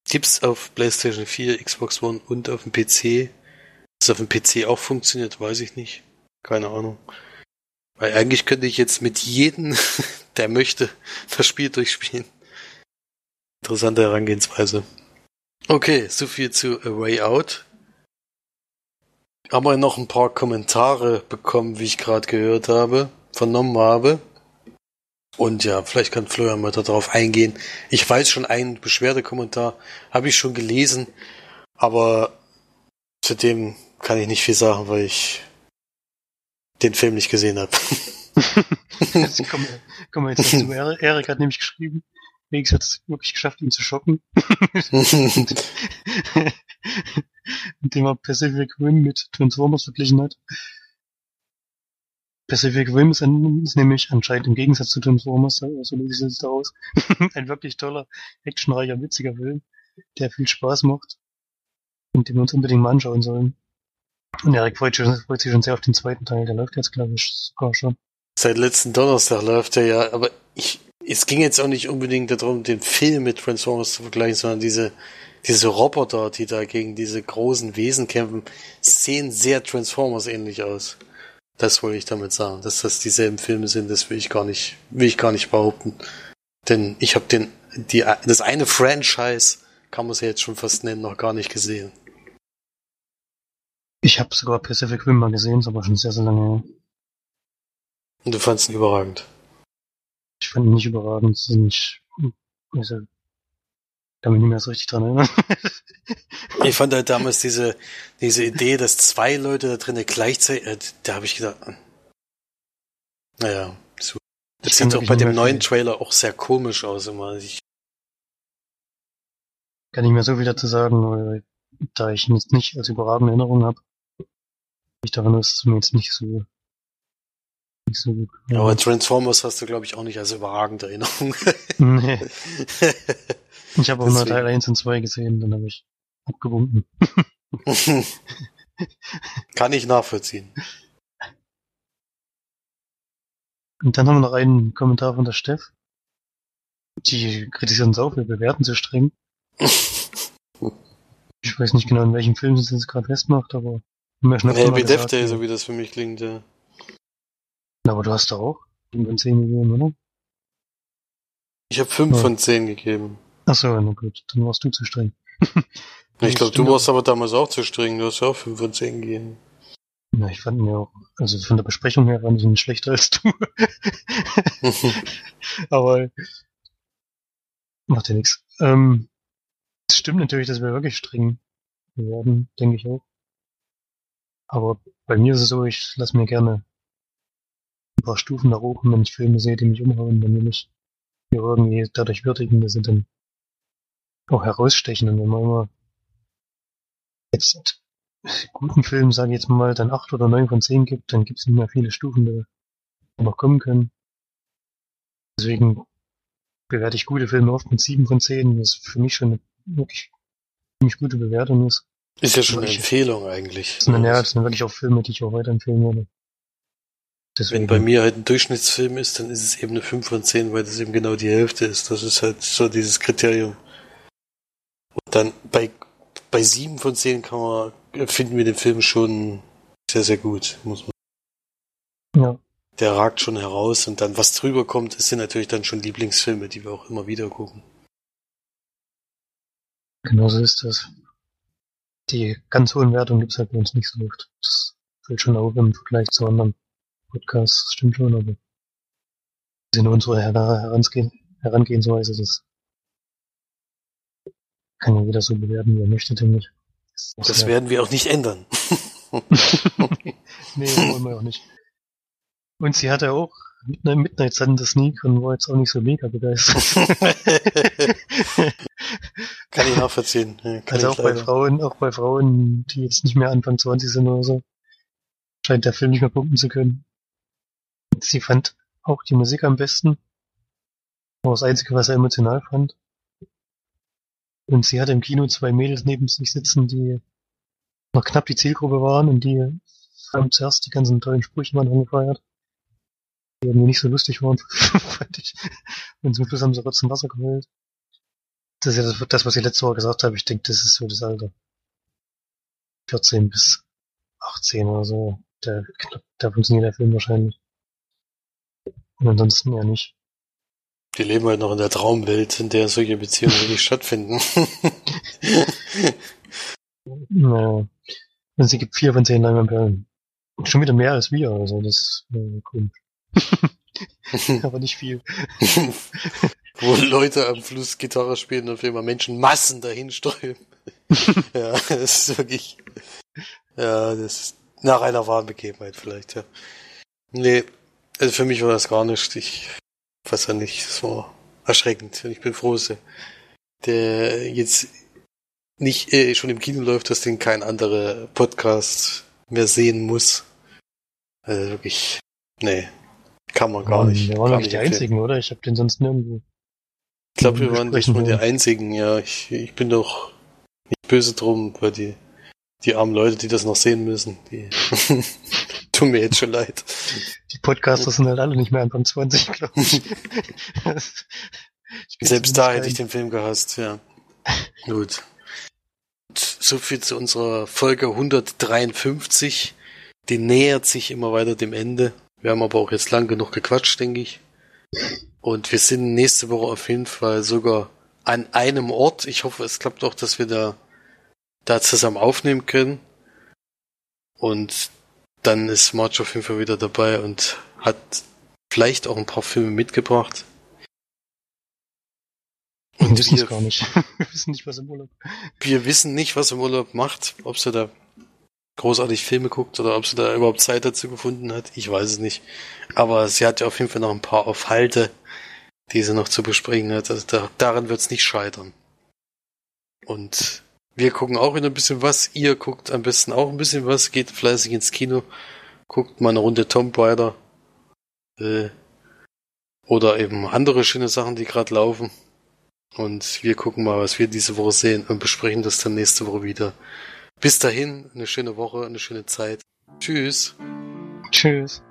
Gibt's auf PlayStation 4, Xbox One und auf dem PC. Dass auf dem PC auch funktioniert, weiß ich nicht. Keine Ahnung. Weil eigentlich könnte ich jetzt mit jedem, der möchte, das Spiel durchspielen. Interessante Herangehensweise. Okay, so viel zu A Way Out. Haben wir noch ein paar Kommentare bekommen, wie ich gerade gehört habe, vernommen habe. Und ja, vielleicht kann Florian mal darauf eingehen. Ich weiß schon, einen Beschwerdekommentar habe ich schon gelesen, aber zu dem kann ich nicht viel sagen, weil ich den Film nicht gesehen habe. jetzt kommen, wir, kommen wir jetzt dazu. Erik hat nämlich geschrieben, Wegs hat es wirklich geschafft, ihn zu schocken. Indem er Pacific Rim mit Transformers verglichen hat. Pacific Rim ist, nämlich anscheinend im Gegensatz zu Transformers, so also sieht es aus, ein wirklich toller, actionreicher, witziger Film, der viel Spaß macht und den wir uns unbedingt mal anschauen sollen. Und Erik freut, freut sich schon sehr auf den zweiten Teil. Der läuft jetzt, glaube ich, sogar schon. Seit letzten Donnerstag läuft er ja, aber ich, es ging jetzt auch nicht unbedingt darum, den Film mit Transformers zu vergleichen, sondern diese, diese Roboter, die da gegen diese großen Wesen kämpfen, sehen sehr Transformers ähnlich aus. Das wollte ich damit sagen. Dass das dieselben Filme sind, das will ich gar nicht, will ich gar nicht behaupten. Denn ich habe den, die, das eine Franchise, kann man es ja jetzt schon fast nennen, noch gar nicht gesehen. Ich habe sogar Pacific Rim mal gesehen, ist aber schon sehr, sehr lange her. Und du fandest ihn überragend. Ich fand ihn nicht überragend, sind also, kann mich nicht mehr so richtig dran erinnern. ich fand halt damals diese, diese Idee, dass zwei Leute da drinnen gleichzeitig, äh, da habe ich gedacht, naja, so. Das ich sieht doch bei dem neuen Trailer auch sehr komisch aus immer. Ich kann nicht mehr so viel dazu sagen, da ich ihn jetzt nicht als überragende Erinnerung habe. Ich daran ist es mir jetzt nicht so so gut. Aber Transformers hast du, glaube ich, auch nicht als überragende Erinnerung. nee. Ich habe auch nur Teil 1 und 2 gesehen, dann habe ich abgewunken. Kann ich nachvollziehen. Und dann haben wir noch einen Kommentar von der Steff. Die kritisieren uns auch, wir bewerten zu streng. ich weiß nicht genau, in welchem Film sie es gerade festmacht, aber wie Death Day, so wie das für mich klingt, ja. Aber du hast doch auch 5 von 10 gegeben, oder? Ich habe 5 ja. von 10 gegeben. Achso, na gut, dann warst du zu streng. ich glaube, du warst aber damals auch zu streng, du hast ja auch 5 von 10 gegeben. Ja, ich fand mir auch, also von der Besprechung her fand ich ihn schlechter als du. aber macht ja nichts. Ähm, es stimmt natürlich, dass wir wirklich streng werden, denke ich auch. Aber bei mir ist es so, ich lasse mir gerne ein paar Stufen nach oben, wenn ich Filme sehe, die mich umhauen, dann will ich hier irgendwie dadurch würdigen, dass sie dann auch herausstechen. Und wenn man immer jetzt guten Film, sage ich jetzt mal, dann acht oder neun von zehn gibt, dann gibt es nicht mehr viele Stufen, die noch kommen können. Deswegen bewerte ich gute Filme oft mit sieben von zehn, was für mich schon eine wirklich ziemlich gute Bewertung ist. Ist ja schon eine Empfehlung eigentlich. Das sind, ja, das sind wirklich auch Filme, die ich auch weiterempfehlen würde. Deswegen. Wenn bei mir halt ein Durchschnittsfilm ist, dann ist es eben eine 5 von 10, weil das eben genau die Hälfte ist. Das ist halt so dieses Kriterium. Und dann bei, bei 7 von 10 kann man, finden wir den Film schon sehr, sehr gut, muss man. Ja. Der ragt schon heraus und dann, was drüber kommt, sind natürlich dann schon Lieblingsfilme, die wir auch immer wieder gucken. Genau so ist das. Die ganz hohen Wertungen gibt's halt bei uns nicht so oft. Das fällt schon auf im Vergleich zu anderen. Podcast, stimmt schon, aber ist unsere Herangehen, Herangehensweise, das kann ja jeder so bewerten, wie er möchte, denke ich. Das, das ja werden wir auch nicht ändern. nee, wollen wir auch nicht. Und sie hatte auch Midnight Sun das Sneak und war jetzt auch nicht so mega begeistert. kann ich nachvollziehen. Ja, also auch bei Frauen, auch bei Frauen, die jetzt nicht mehr Anfang 20 sind oder so, scheint der Film nicht mehr punkten zu können. Sie fand auch die Musik am besten. War das Einzige, was er emotional fand. Und sie hatte im Kino zwei Mädels neben sich sitzen, die noch knapp die Zielgruppe waren und die haben zuerst die ganzen tollen Sprüche mal angefeiert. Die irgendwie nicht so lustig waren, fand ich. Und zum Schluss haben sie Rotz Wasser geholt. Das ist ja das, was ich letzte Woche gesagt habe. Ich denke, das ist so das Alter. 14 bis 18 oder so. Da, da funktioniert der Film wahrscheinlich. Und ansonsten eher nicht. Die leben halt noch in der Traumwelt, in der solche Beziehungen wirklich stattfinden. naja. Und sie gibt vier von zehn Leinwandperlen. Schon wieder mehr als wir, also das ist äh, cool. Aber nicht viel. Wo Leute am Fluss Gitarre spielen und auf einmal Menschenmassen dahin strömen. ja, das ist wirklich. Ja, das ist nach einer wahren Begebenheit vielleicht, ja. Nee, also für mich war das gar nicht. Ich weiß ja nicht, war erschreckend. Ich bin froh, dass der jetzt nicht äh, schon im Kino läuft, dass den kein anderer Podcast mehr sehen muss. Also wirklich, nee, kann man gar nicht. Wir waren doch nicht die einzigen, oder? Ich habe den sonst nirgendwo. Ich glaube, wir waren nicht nur die einzigen, ja. Ich, ich bin doch nicht böse drum, weil die, die armen Leute, die das noch sehen müssen, die Tut mir jetzt schon leid. Die Podcaster sind halt alle nicht mehr Anfang 20, glaube ich. ich Selbst da hätte ich den Film gehasst, ja. Gut. Und so viel zu unserer Folge 153. Die nähert sich immer weiter dem Ende. Wir haben aber auch jetzt lang genug gequatscht, denke ich. Und wir sind nächste Woche auf jeden Fall sogar an einem Ort. Ich hoffe, es klappt auch, dass wir da, da zusammen aufnehmen können. Und dann ist March auf jeden Fall wieder dabei und hat vielleicht auch ein paar Filme mitgebracht. Und wir wissen es gar nicht. wir wissen nicht, was im Urlaub. Wir wissen nicht, was im Urlaub macht, ob sie da großartig Filme guckt oder ob sie da überhaupt Zeit dazu gefunden hat. Ich weiß es nicht. Aber sie hat ja auf jeden Fall noch ein paar Aufhalte, die sie noch zu besprechen hat. Also da, daran wird es nicht scheitern. Und wir gucken auch wieder ein bisschen was. Ihr guckt am besten auch ein bisschen was. Geht fleißig ins Kino. Guckt mal eine Runde Tomb Raider. Äh, oder eben andere schöne Sachen, die gerade laufen. Und wir gucken mal, was wir diese Woche sehen und besprechen das dann nächste Woche wieder. Bis dahin, eine schöne Woche, eine schöne Zeit. Tschüss. Tschüss.